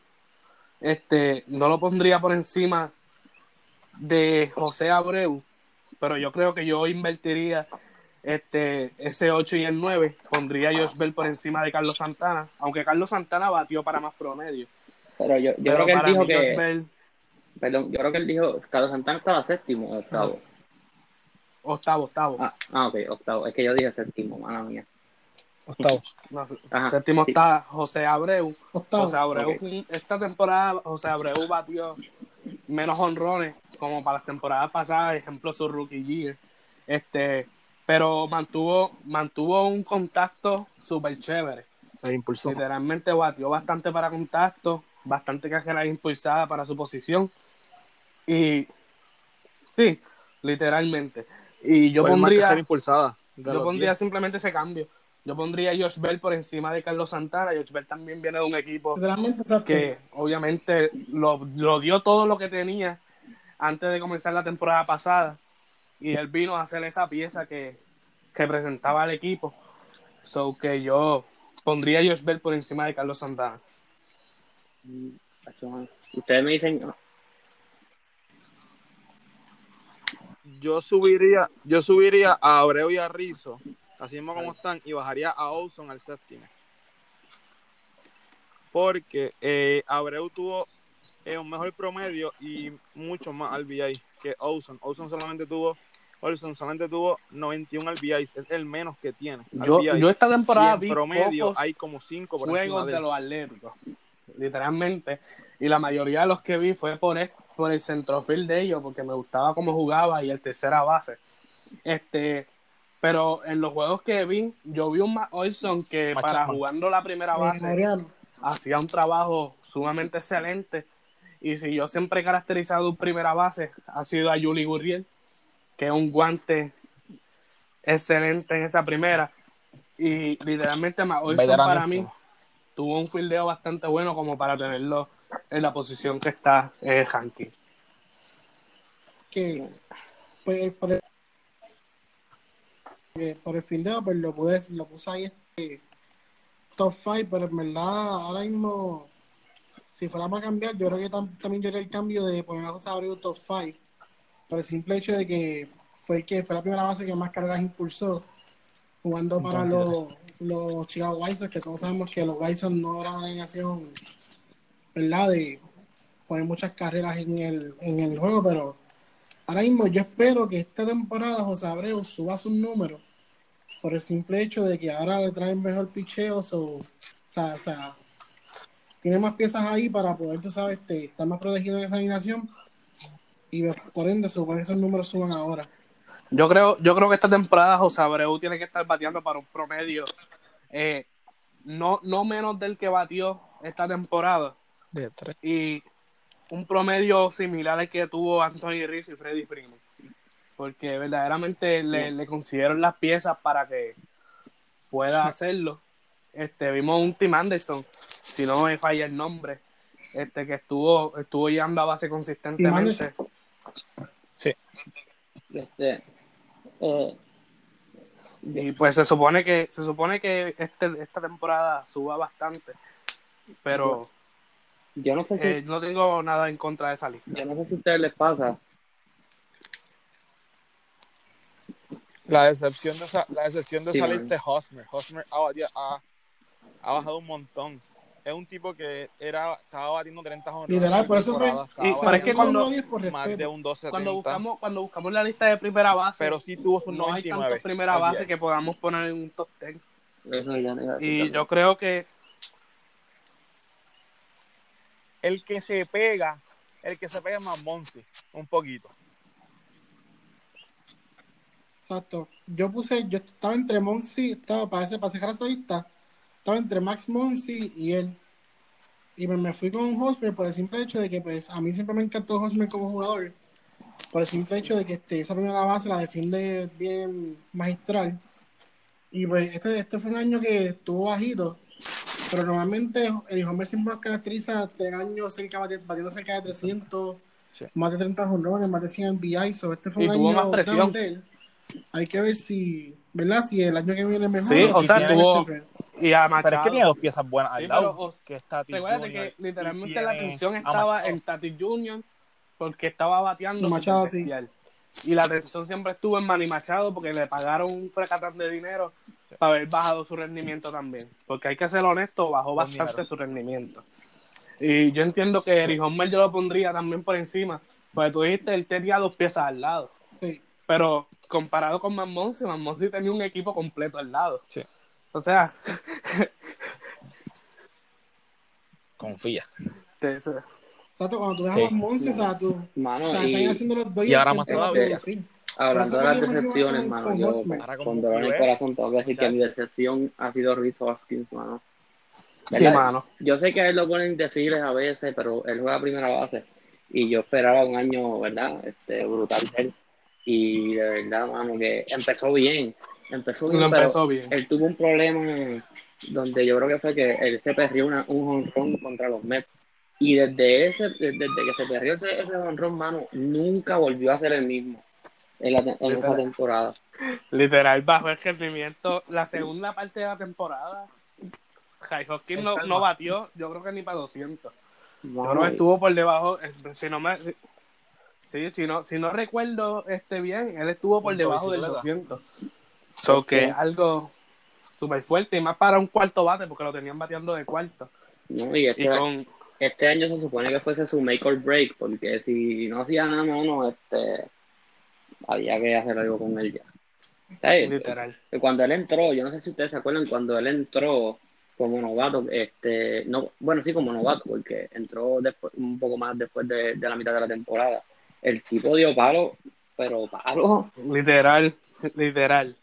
este, no lo pondría por encima de José Abreu, pero yo creo que yo invertiría este, ese 8 y el 9, pondría a Josh Bell por encima de Carlos Santana, aunque Carlos Santana batió para más promedio. Pero yo, yo Pero creo que él para dijo Josh que, Bell, perdón, yo creo que él dijo, Carlos Santana estaba séptimo o octavo. octavo, octavo. Ah, ah, ok, octavo. Es que yo dije séptimo, mala mía. Octavo. No, Ajá, séptimo sí. está José Abreu. Octavo. José Abreu, esta temporada, José Abreu batió menos honrones como para las temporadas pasadas, ejemplo su rookie year. Este, pero mantuvo, mantuvo un contacto súper chévere. La impulsó. Literalmente batió bastante para contacto, bastante carrera impulsada para su posición. Y sí, literalmente. Y yo Fue pondría, impulsada. yo pondría 10. simplemente ese cambio. Yo pondría a Josh Bell por encima de Carlos Santana. Josh Bell también viene de un equipo que obviamente lo, lo dio todo lo que tenía antes de comenzar la temporada pasada y él vino a hacer esa pieza que, que presentaba al equipo. So que yo pondría a Josh Bell por encima de Carlos Santana. Ustedes me dicen, Yo subiría, yo subiría a Abreu y a Rizzo, así mismo como están, y bajaría a Olson al séptimo. Porque eh, Abreu tuvo eh, un mejor promedio y mucho más RBI que Olson. Olson solamente tuvo, Olson solamente tuvo 91 RBIs, es el menos que tiene. Yo, yo esta temporada vi promedio pocos hay como 5 por encima juegos de los Atléticos, literalmente. Y la mayoría de los que vi fue por el, por el centrofield de ellos, porque me gustaba cómo jugaba y el tercera base. Este, pero en los juegos que vi, yo vi un Matt Olson que para jugando la primera base hacía un trabajo sumamente excelente. Y si yo siempre he caracterizado un primera base, ha sido a Yuli Gurriel, que es un guante excelente en esa primera. Y literalmente Matt Olson para mí tuvo un fildeo bastante bueno como para tenerlo en la posición que está eh, Hanky. que pues, por el, que por el fildeo pues lo pude, lo puse ahí este top 5, pero en verdad ahora mismo si fuera para cambiar, yo creo que tam- también yo haría el cambio de poner a José Abreu top 5 por el simple hecho de que fue el que fue la primera base que más carreras impulsó jugando para los, los Chicago White Sox, que todos sabemos que los White Sox no eran una alineación ¿verdad? de poner muchas carreras en el, en el juego, pero ahora mismo yo espero que esta temporada José Abreu suba sus números por el simple hecho de que ahora le traen mejor picheo, so, o sea, o sea, tiene más piezas ahí para poder, tú sabes, este, estar más protegido en esa alineación y por ende supone que esos números suban ahora. Yo creo, yo creo que esta temporada José Abreu tiene que estar bateando para un promedio eh, no, no menos del que batió esta temporada De tres. y un promedio similar al que tuvo Anthony Rizzo y Freddy Freeman. Porque verdaderamente le, le consiguieron las piezas para que pueda hacerlo. Este, vimos un Tim Anderson, si no me falla el nombre, este que estuvo, estuvo llegando a base consistentemente. este, eh, Y pues se supone que, se supone que este, esta temporada suba bastante. Pero yo no sé si, eh, no tengo nada en contra de esa lista. yo no sé si a ustedes les pasa, La decepción de, sa- la decepción de Sí, salir man. de Hosmer. Hosmer ha, ha- ha bajado un montón. Es un tipo que era estaba batiendo 30 jonrones Literal, por eso fue- y- pero es que cuando- por más de un 12 Cuando buscamos, cuando buscamos la lista de primera base, pero sí tuvo sus no hay 99. tantos primera base que podamos poner en un top 10. eso ya no iba a decir Y también. yo creo que El que se pega, el que se pega es más Monsi, un poquito. Exacto. Yo puse, yo estaba entre Monsi, estaba para, ese, para cerrar esa estaba entre Max Monsi y él. Y me, me fui con Hosmer por el simple hecho de que pues a mí siempre me encantó Hosmer como jugador. Por el simple hecho de que este, esa primera base la defiende bien magistral. Y pues este, este fue un año que estuvo bajito. Pero normalmente el Homer siempre nos caracteriza tener años cerca, bati- batiendo cerca de 300, Sí. más de 30 jonrones, más de 100 BI. So, este fue un año más presión. de él. Hay que ver si, ¿verdad? Si el año que viene mejor. Sí, o o si sea, tuvo- este y a Pero es Machado. que tiene dos piezas buenas Sí, al lado. pero, que Recuerda Junior, que literalmente la atención estaba en Tatis Junior porque estaba bateando Y Machado, sí. Y la atención siempre estuvo en Manny Machado porque le pagaron un fracatán de dinero para haber bajado su rendimiento también. Porque hay que ser honesto, bajó Buen bastante su rendimiento. Y yo entiendo que Eric Homer yo lo pondría también por encima. Porque tú dijiste, él tenía dos piezas al lado. Sí. Pero comparado con Manmonsi, Manmonsi tenía un equipo completo al lado. Sí. O sea, Confía. Exacto, cuando tú ves Sí. a los Monsi, o sea, tú. Mano, o sea, y- están haciendo los dos y ahora más todavía. producir. Hablando de las decepciones, mano, yo dolor en el QB, corazón tengo que decir que mi decepción ha sido Rizzo Hoskins, mano. Sí, mano. Yo sé que a él lo ponen deciles a veces, pero él juega primera base. Y yo esperaba un año, ¿verdad? Este, brutal de él. Y de verdad, mano, que empezó bien. Empezó bien, pero empezó bien. él tuvo un problema donde yo creo que fue que él se perdió una, un jonrón contra los Mets. Y desde ese, desde que se perdió ese, ese jonrón, mano, nunca volvió a ser el mismo en, la, en esa Literal. temporada. Literal, bajo el rendimiento. La segunda parte de la temporada, Jai Hopkins no, no batió, yo creo que ni para 200. Yo creo que estuvo por debajo, eh, si no me... Sí, si no, si no recuerdo este bien, él estuvo por debajo del bicicleta. 200. So que algo súper fuerte y más para un cuarto bate porque lo tenían bateando de cuarto. ¿no? Y este, Y con, este año se supone que fuese su make or break, porque si no hacía nada, mano, este, había que hacer algo con él ya. ¿Sabes? literal. Que Cuando él entró, yo no sé si ustedes se acuerdan, cuando él entró como novato, este, no, bueno, sí, como novato, porque entró después, un poco más después de, de la mitad de la temporada. El tipo dio palo, pero palo. Literal, literal.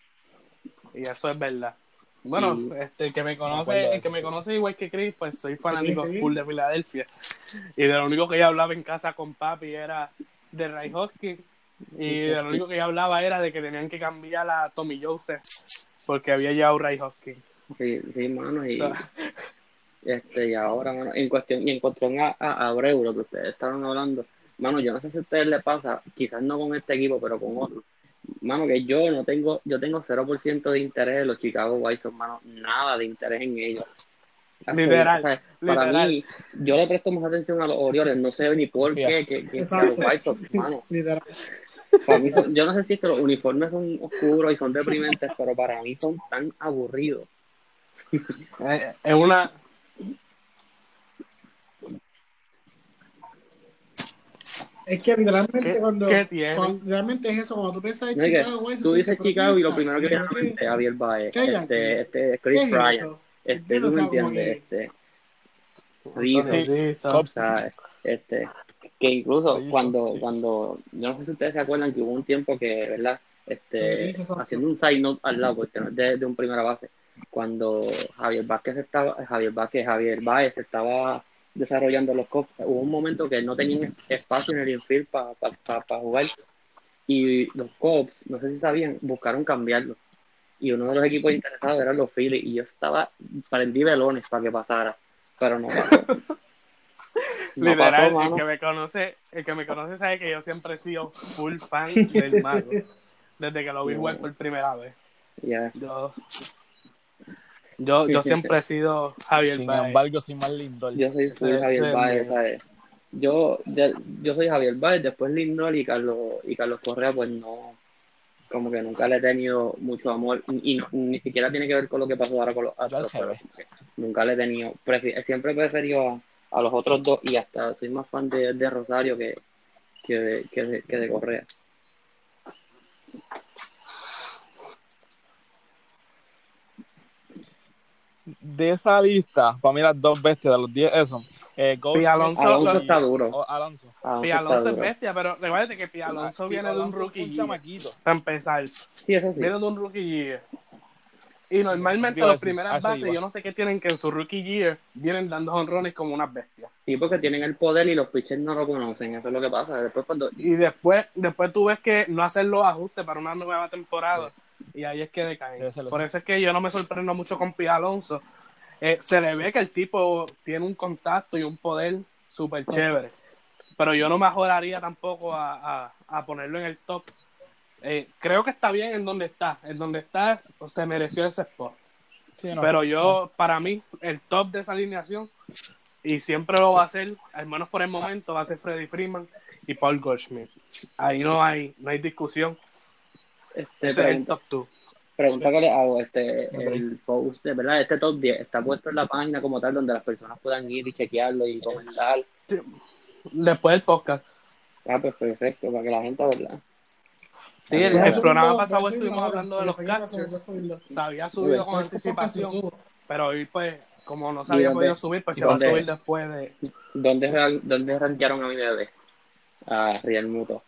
Y eso es verdad. Bueno, Y- este, el que me conoce, el que me conoce igual que Chris, pues soy fanático Sí, sí. full de Filadelfia. Y de lo único que yo hablaba en casa con papi era de Ray Hoskins. Y de lo único que yo hablaba era de que tenían que cambiar a Tommy Joseph porque había llegado Ray Hoskins. Sí, sí, mano, y, este, y ahora, mano, en cuestión, y en cuestión a, a Abreu, lo que ustedes estaban hablando, mano, yo no sé si a ustedes les pasa, quizás no con este equipo, pero con otro. Mano, que yo no tengo, yo tengo 0% de interés en los Chicago White Sox, mano, nada de interés en ellos. Literal, O sea, Para literal. mí, yo le presto más atención a los Orioles, no sé ni por qué, que, a los. White Sox, mano. Literal. Para mí son- yo no sé si es que los uniformes son oscuros y son deprimentes, pero para mí son tan aburridos. Eh, Es una. Es que literalmente ¿Qué- cuando, qué tiene? cuando- Literalmente es eso, cuando tú piensas en No, Chicago, güey, tú dices Chicago y lo ¿qué- primero que viene a la mente es Javier Baez, este, este, ¿Qué Chris es Bryant, eso? este, tú me entiendes, que- este, Rizzo, Sí, sí, o sea, este, que incluso cuando, sí. cuando, yo no sé si ustedes se acuerdan que hubo un tiempo que, ¿verdad? Este, haciendo un side note al lado, porque no es de, de un primera base, cuando Javier Vázquez estaba, Javier Vázquez, Javier Baez estaba desarrollando los Cubs, hubo un momento que no tenían espacio en el infield para jugar y los Cubs, no sé si sabían, buscaron cambiarlo. Y uno de los equipos interesados eran los Phillies y yo estaba, prendí velones para que pasara, pero no pasó. No Literal, pasó, el que me conoce, el que me conoce sabe que yo siempre he sido full fan del mago. Desde que lo vi jugar por primera vez. Ya. Yo, yo, yo siempre he sido Javier Sin Baez. embargo, sin más Lindor. Yo soy full Javier Baez, mío. ¿sabes? Yo, yo soy Javier Baez, después Lindor y Carlos, y Carlos Correa, pues no, como que nunca le he tenido mucho amor, y no- ni siquiera tiene que ver con lo que pasó ahora con los Astros, nunca le he tenido, prefi- siempre he preferido a, a los otros dos, y hasta soy más fan de, de Rosario que, que, de, que, de, que de Correa. De esa lista, para mí las dos bestias de los 10, eso. Eh, Goldschmidt Alonso- Alonso y- está duro. o Alonso. Alonso Pi está Alonso es duro. bestia, pero recuérdate que Pi Alonso viene de un rookie un chamaquito. para empezar. Sí, eso sí. Viene de un rookie. Y normalmente las primeras bases, iba. yo no sé qué tienen que en su rookie year vienen dando honrones como unas bestias. Sí, porque tienen el poder y los pitchers no lo conocen, eso es lo que pasa. Después cuando Y después, después tú ves que no hacen los ajustes para una nueva temporada. Y ahí es que decaen. Por eso es que yo no me sorprendo mucho con Pi Alonso. Eh, se le ve que el tipo tiene un contacto y un poder súper chévere. Pero yo no mejoraría tampoco a, a, a ponerlo en el top. Eh, creo que está bien en donde está. En donde está se mereció ese spot. Sí, no. Pero yo, para mí, el top de esa alineación, y siempre lo va a hacer, al menos por el momento, va a ser Freddy Freeman y Paul Goldschmidt. Ahí no hay, no hay discusión. este, Ese es el pregunta, top 2. pregunta que le hago, este, el post, de verdad, este top 10 está puesto en la página como tal donde las personas puedan ir y chequearlo y comentar. Después del podcast. Ah, pues perfecto, para que la gente, ¿verdad? Sí, el, el programa pasado estuvimos hablando de los subirlo. Se había subido con anticipación, pero hoy, pues, como no se ¿Y había podido subir, pues se va a subir después de. ¿Dónde, ran- ¿Dónde rankearon a mi bebé? A Riel Muto.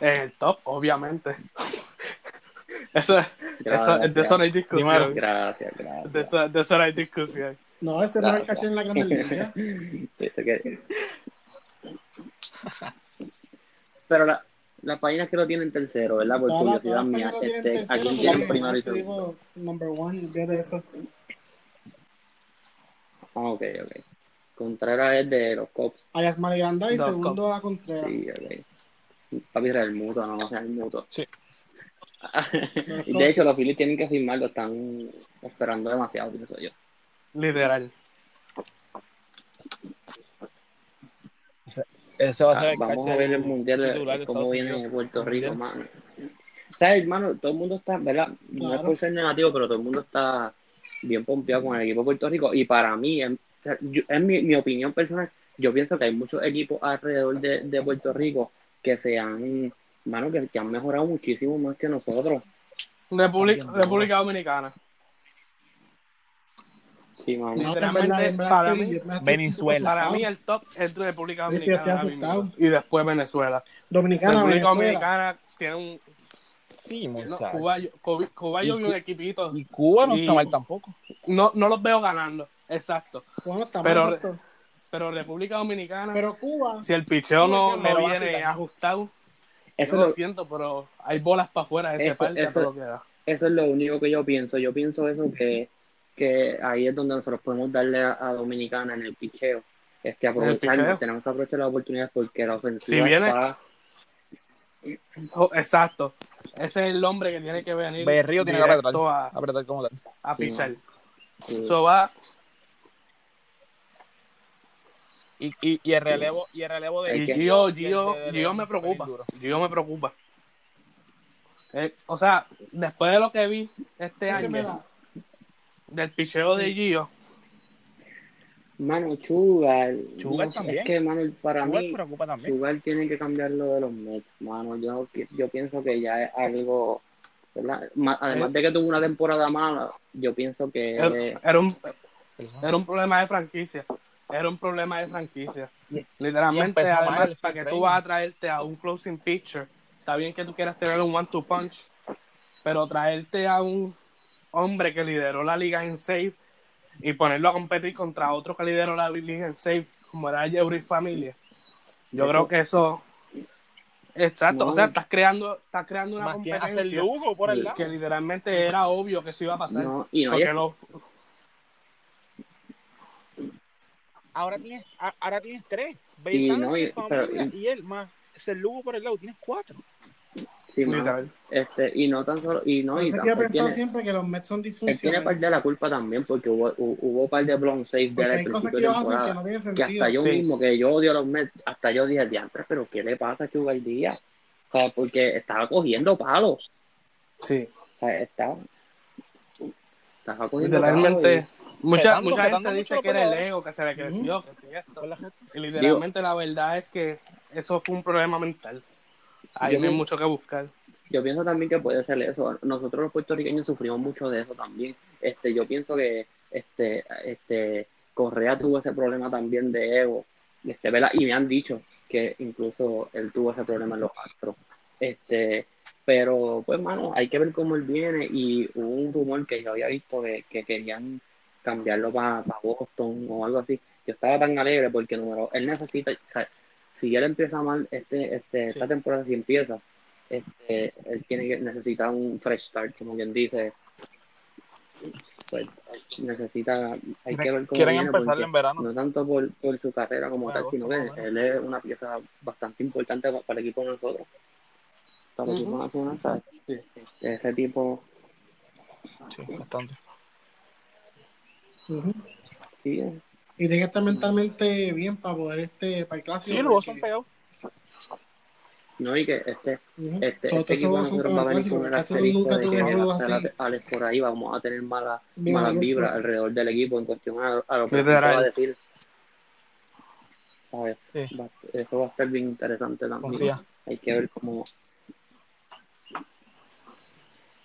En el top, obviamente. Eso, eso, Gracias, de eso no hay discusión. Primero. Gracias, De gracias. eso, de eso no hay discusión. No, ese no es el caché en la Grande Liga. Eso Pero la, las páginas que lo tienen tercero, ¿verdad? Por curiosidad mía, este, aquí pero tienen primero y segundo. number one, fíjate eso. Ah, ok, ok. Contreras es de los Cops. A Yasmani Granda y segundo a Contreras. Sí, ok. Papi era el muto, no, no sea el muto. Sí. y de hecho, los Phillies tienen que firmarlo, están esperando demasiado, pienso yo. Literal. Ese va a ser Ah, el vamos a ver el mundial, cómo viene Unidos. Puerto Rico, mano. ¿Sabes, hermano? Todo el mundo está, ¿verdad? No es por ser negativo, pero todo el mundo está bien pompeado con el equipo de Puerto Rico. Y para mí, en, yo- en mi, mi opinión personal, yo pienso que hay muchos equipos alrededor de, de Puerto Rico que se han, mano, que, que han mejorado muchísimo más que nosotros. República Dominicana. Sí, mano. No, en Literalmente, verdad, en verdad para mí- Venezuela. Para mí el top es República Dominicana. Y después Venezuela. Dominicana, República Venezuela. Dominicana tiene un... Sí, no, muchachos. Cuba, yo Y vi un equipito. Y Cuba no Y- está mal tampoco. No, no los veo ganando. Exacto. Cuba no está Pero- mal, exacto. Pero República Dominicana, Pero Cuba, si el picheo no, Pero no viene ajustado, Eso, lo lo- siento, pero hay bolas para afuera de ese Eso- parque a eso- todo lo que da. eso es lo único que yo pienso. Yo pienso eso que, que ahí es donde nosotros podemos darle a, a Dominicana en el picheo. Este, aprovechar, tenemos que aprovechar las oportunidades porque la ofensiva Si viene- está Oh, exacto. Ese es el hombre que tiene que venir Berrío tiene que apretar. a, Apretar como tal. a pichar. sí, Eso va Y, y, y el relevo, y el relevo de Gio, el Gio, de- de Gio me preocupa. Gio me preocupa. Eh, o sea, después de lo que vi este año. Del picheo de Gio, Mano, no sé, también. Es que, mano, para Chugar mí, preocupa también. Chugar tiene que cambiar lo de los Mets, mano. Yo, yo pienso que ya es algo. Además Eh. de que tuvo una temporada mala, yo pienso que. era, era un, era un problema de franquicia. Era un problema de franquicia. Literalmente, además, para que tú vas a traerte a un closing pitcher, está bien que tú quieras tener un one-two punch, pero traerte a un hombre que lideró la liga en save y ponerlo a competir contra otro que lideró la liga en save, como era Jeffrey Familia. Yo creo que eso. Exacto, No. o sea, estás creando, estás creando una competencia Lugo por el lado. que literalmente era obvio que eso iba a pasar. No, y no, porque y- los- Ahora tienes, ahora tienes tres. Y no, y- familia, pero- y él más el Lugo por el lado. Tienes cuatro. Sí, mano. Este, y no tan solo. Y no, y que he pensado tiene, siempre que los Mets son él tiene disfuncionales. parte de la culpa también, porque hubo, hu- hubo par de blown saves de cosas principio que de que no que hasta yo Sí. mismo, que yo odio a los Mets, hasta yo dije, diantre, pero ¿qué le pasa a Chugar Díaz? O sea, porque estaba cogiendo palos. Sí. O sea, estaba, estaba cogiendo palos. Literalmente, mucha, Petando, mucha petando gente dice que era el ego, que se le creció, que sí esto. La. Y literalmente la verdad es que eso fue un problema mental. Ahí no hay mucho que buscar. Yo pienso también que puede ser eso. Nosotros los puertorriqueños sufrimos mucho de eso también. Este, yo pienso que este, este, Correa tuvo ese problema también de ego. Este, ¿verdad? Y me han dicho que incluso él tuvo ese problema en los Astros. Este, pero pues mano, hay que ver cómo él viene. Y hubo un rumor que yo había visto que, que querían cambiarlo para Boston o algo así. Yo estaba tan alegre porque número, él necesita, o sea, si él empieza mal este, este, esta Sí. temporada, si empieza, este, él tiene que necesita un fresh start, como quien dice. Pues necesita, hay que ver cómo Quieren viene, porque en verano. no tanto por, por su carrera como Bueno, tal, sino que él es una pieza bastante importante pa- para el equipo de nosotros. Para el equipo nacional. Este, Ese tipo, Sí, bastante. Ujú. sí, eh, Y tiene que estar mentalmente bien para poder este para el clásico. Sí, porque- son pegados. no, y que este, este, Todos este esos equipo nosotros para va a el venir con el asterisco de que la- Alex por ahí vamos a tener malas Bien malas vibras alrededor del equipo en cuestión a, a lo que va a decir. Sí. Va- eso va a estar bien interesante también. Confía. Hay que ver cómo.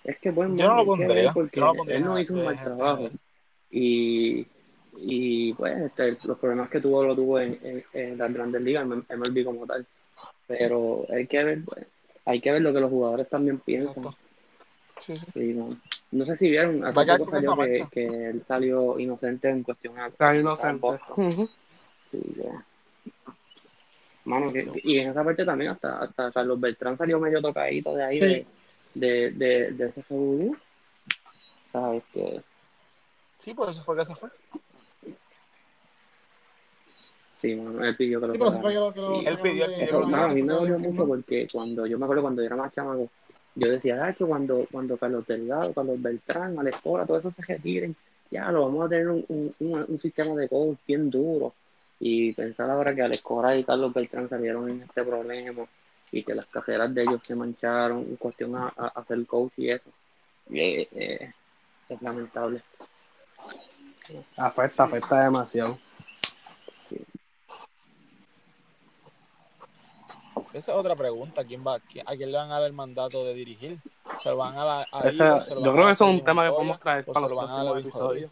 Es que bueno, Yo no lo ver pondría, porque yo no lo pondría él no hizo un mal trabajo. Y, y pues este, los problemas que tuvo lo tuvo en, en, en las grandes ligas, en MLB como tal. Pero hay que ver, pues, hay que ver lo que los jugadores también piensan. Sí, sí. No. No sé si vieron, hace Va a quedar poco salió que, él salió inocente en cuestión a Está a inocente. Sí, Mano, que, y en esa parte también hasta, hasta Carlos Beltrán salió medio tocadito de ahí de, de, de, de ese revolú. ¿Sabes? Que, Sí, por eso fue que se fue. Sí, mano, él pidió que lo Sí, pero que que Él pidió- él Eso, que a mí me que dolió mucho porque cuando yo me acuerdo cuando yo era más chamaco, yo decía, Dacho, cuando, cuando Carlos Delgado, Carlos Beltrán, Alex Cora, todos esos se retiren, ya lo vamos a tener un, un, un, un sistema de coach bien duro. Y pensar ahora que Alex Cora y Carlos Beltrán salieron en este problema y que las carreras de ellos se mancharon en cuestión a, a, a hacer coach y eso. Eh, eh, es lamentable. Afecta, afecta demasiado. Esa es otra pregunta. ¿Quién va, quién- ¿A quién le van a dar el mandato de dirigir? ¿Se lo van a dar a Ese-? ¿Se lo yo van creo a que eso es un tema que podemos traer ¿O para se lo los van a dar a próximos episodios.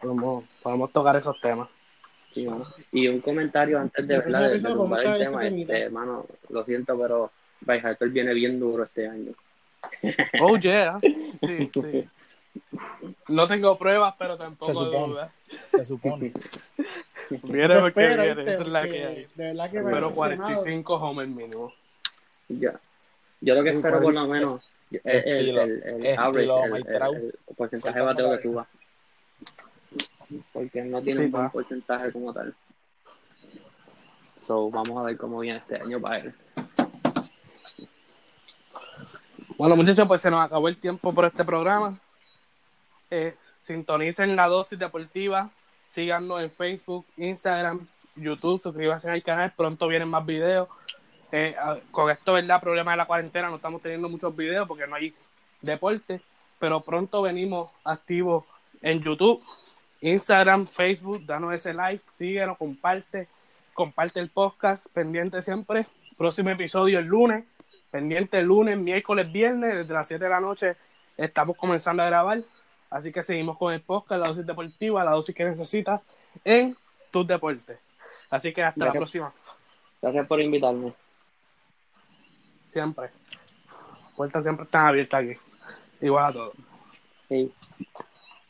Podemos, podemos tocar esos temas. Sí, mano. Y un comentario antes de, La ¿verdad? de, de tumbar el tema, este, mano, lo siento, pero Bryce Harper viene bien duro este año. Oh, yeah. Sí, sí. No tengo pruebas, pero tampoco dudas. Se supone. Viene porque espera, viene. es la que hay. De verdad que Pero ha funcionado. 45 homers mínimo. Ya. Yo lo que espero por lo menos es el, el, el average, el, porcentaje de bateo que suba. Porque no tiene Sí, un buen porcentaje como tal. So, vamos a ver cómo viene este año para él. Bueno, muchachos, pues se nos acabó el tiempo por este programa. Eh, sintonicen la dosis deportiva. Síganos en Facebook, Instagram, YouTube. Suscríbanse al canal. Pronto vienen más videos. Eh, a- con esto, ¿verdad? Problema de la cuarentena. No estamos teniendo muchos videos porque no hay deporte. Pero pronto venimos activos en YouTube, Instagram, Facebook. Danos ese like. Síguenos, comparte. Comparte el podcast. Pendiente siempre. Próximo episodio el lunes pendiente el lunes, miércoles, viernes, desde las 7 de la noche estamos comenzando a grabar. Así que seguimos con el podcast, la dosis deportiva, la dosis que necesitas en tus deportes. Así que hasta la próxima, Gracias por invitarme. siempre. Puertas siempre están abiertas aquí. Igual a todos. Sí.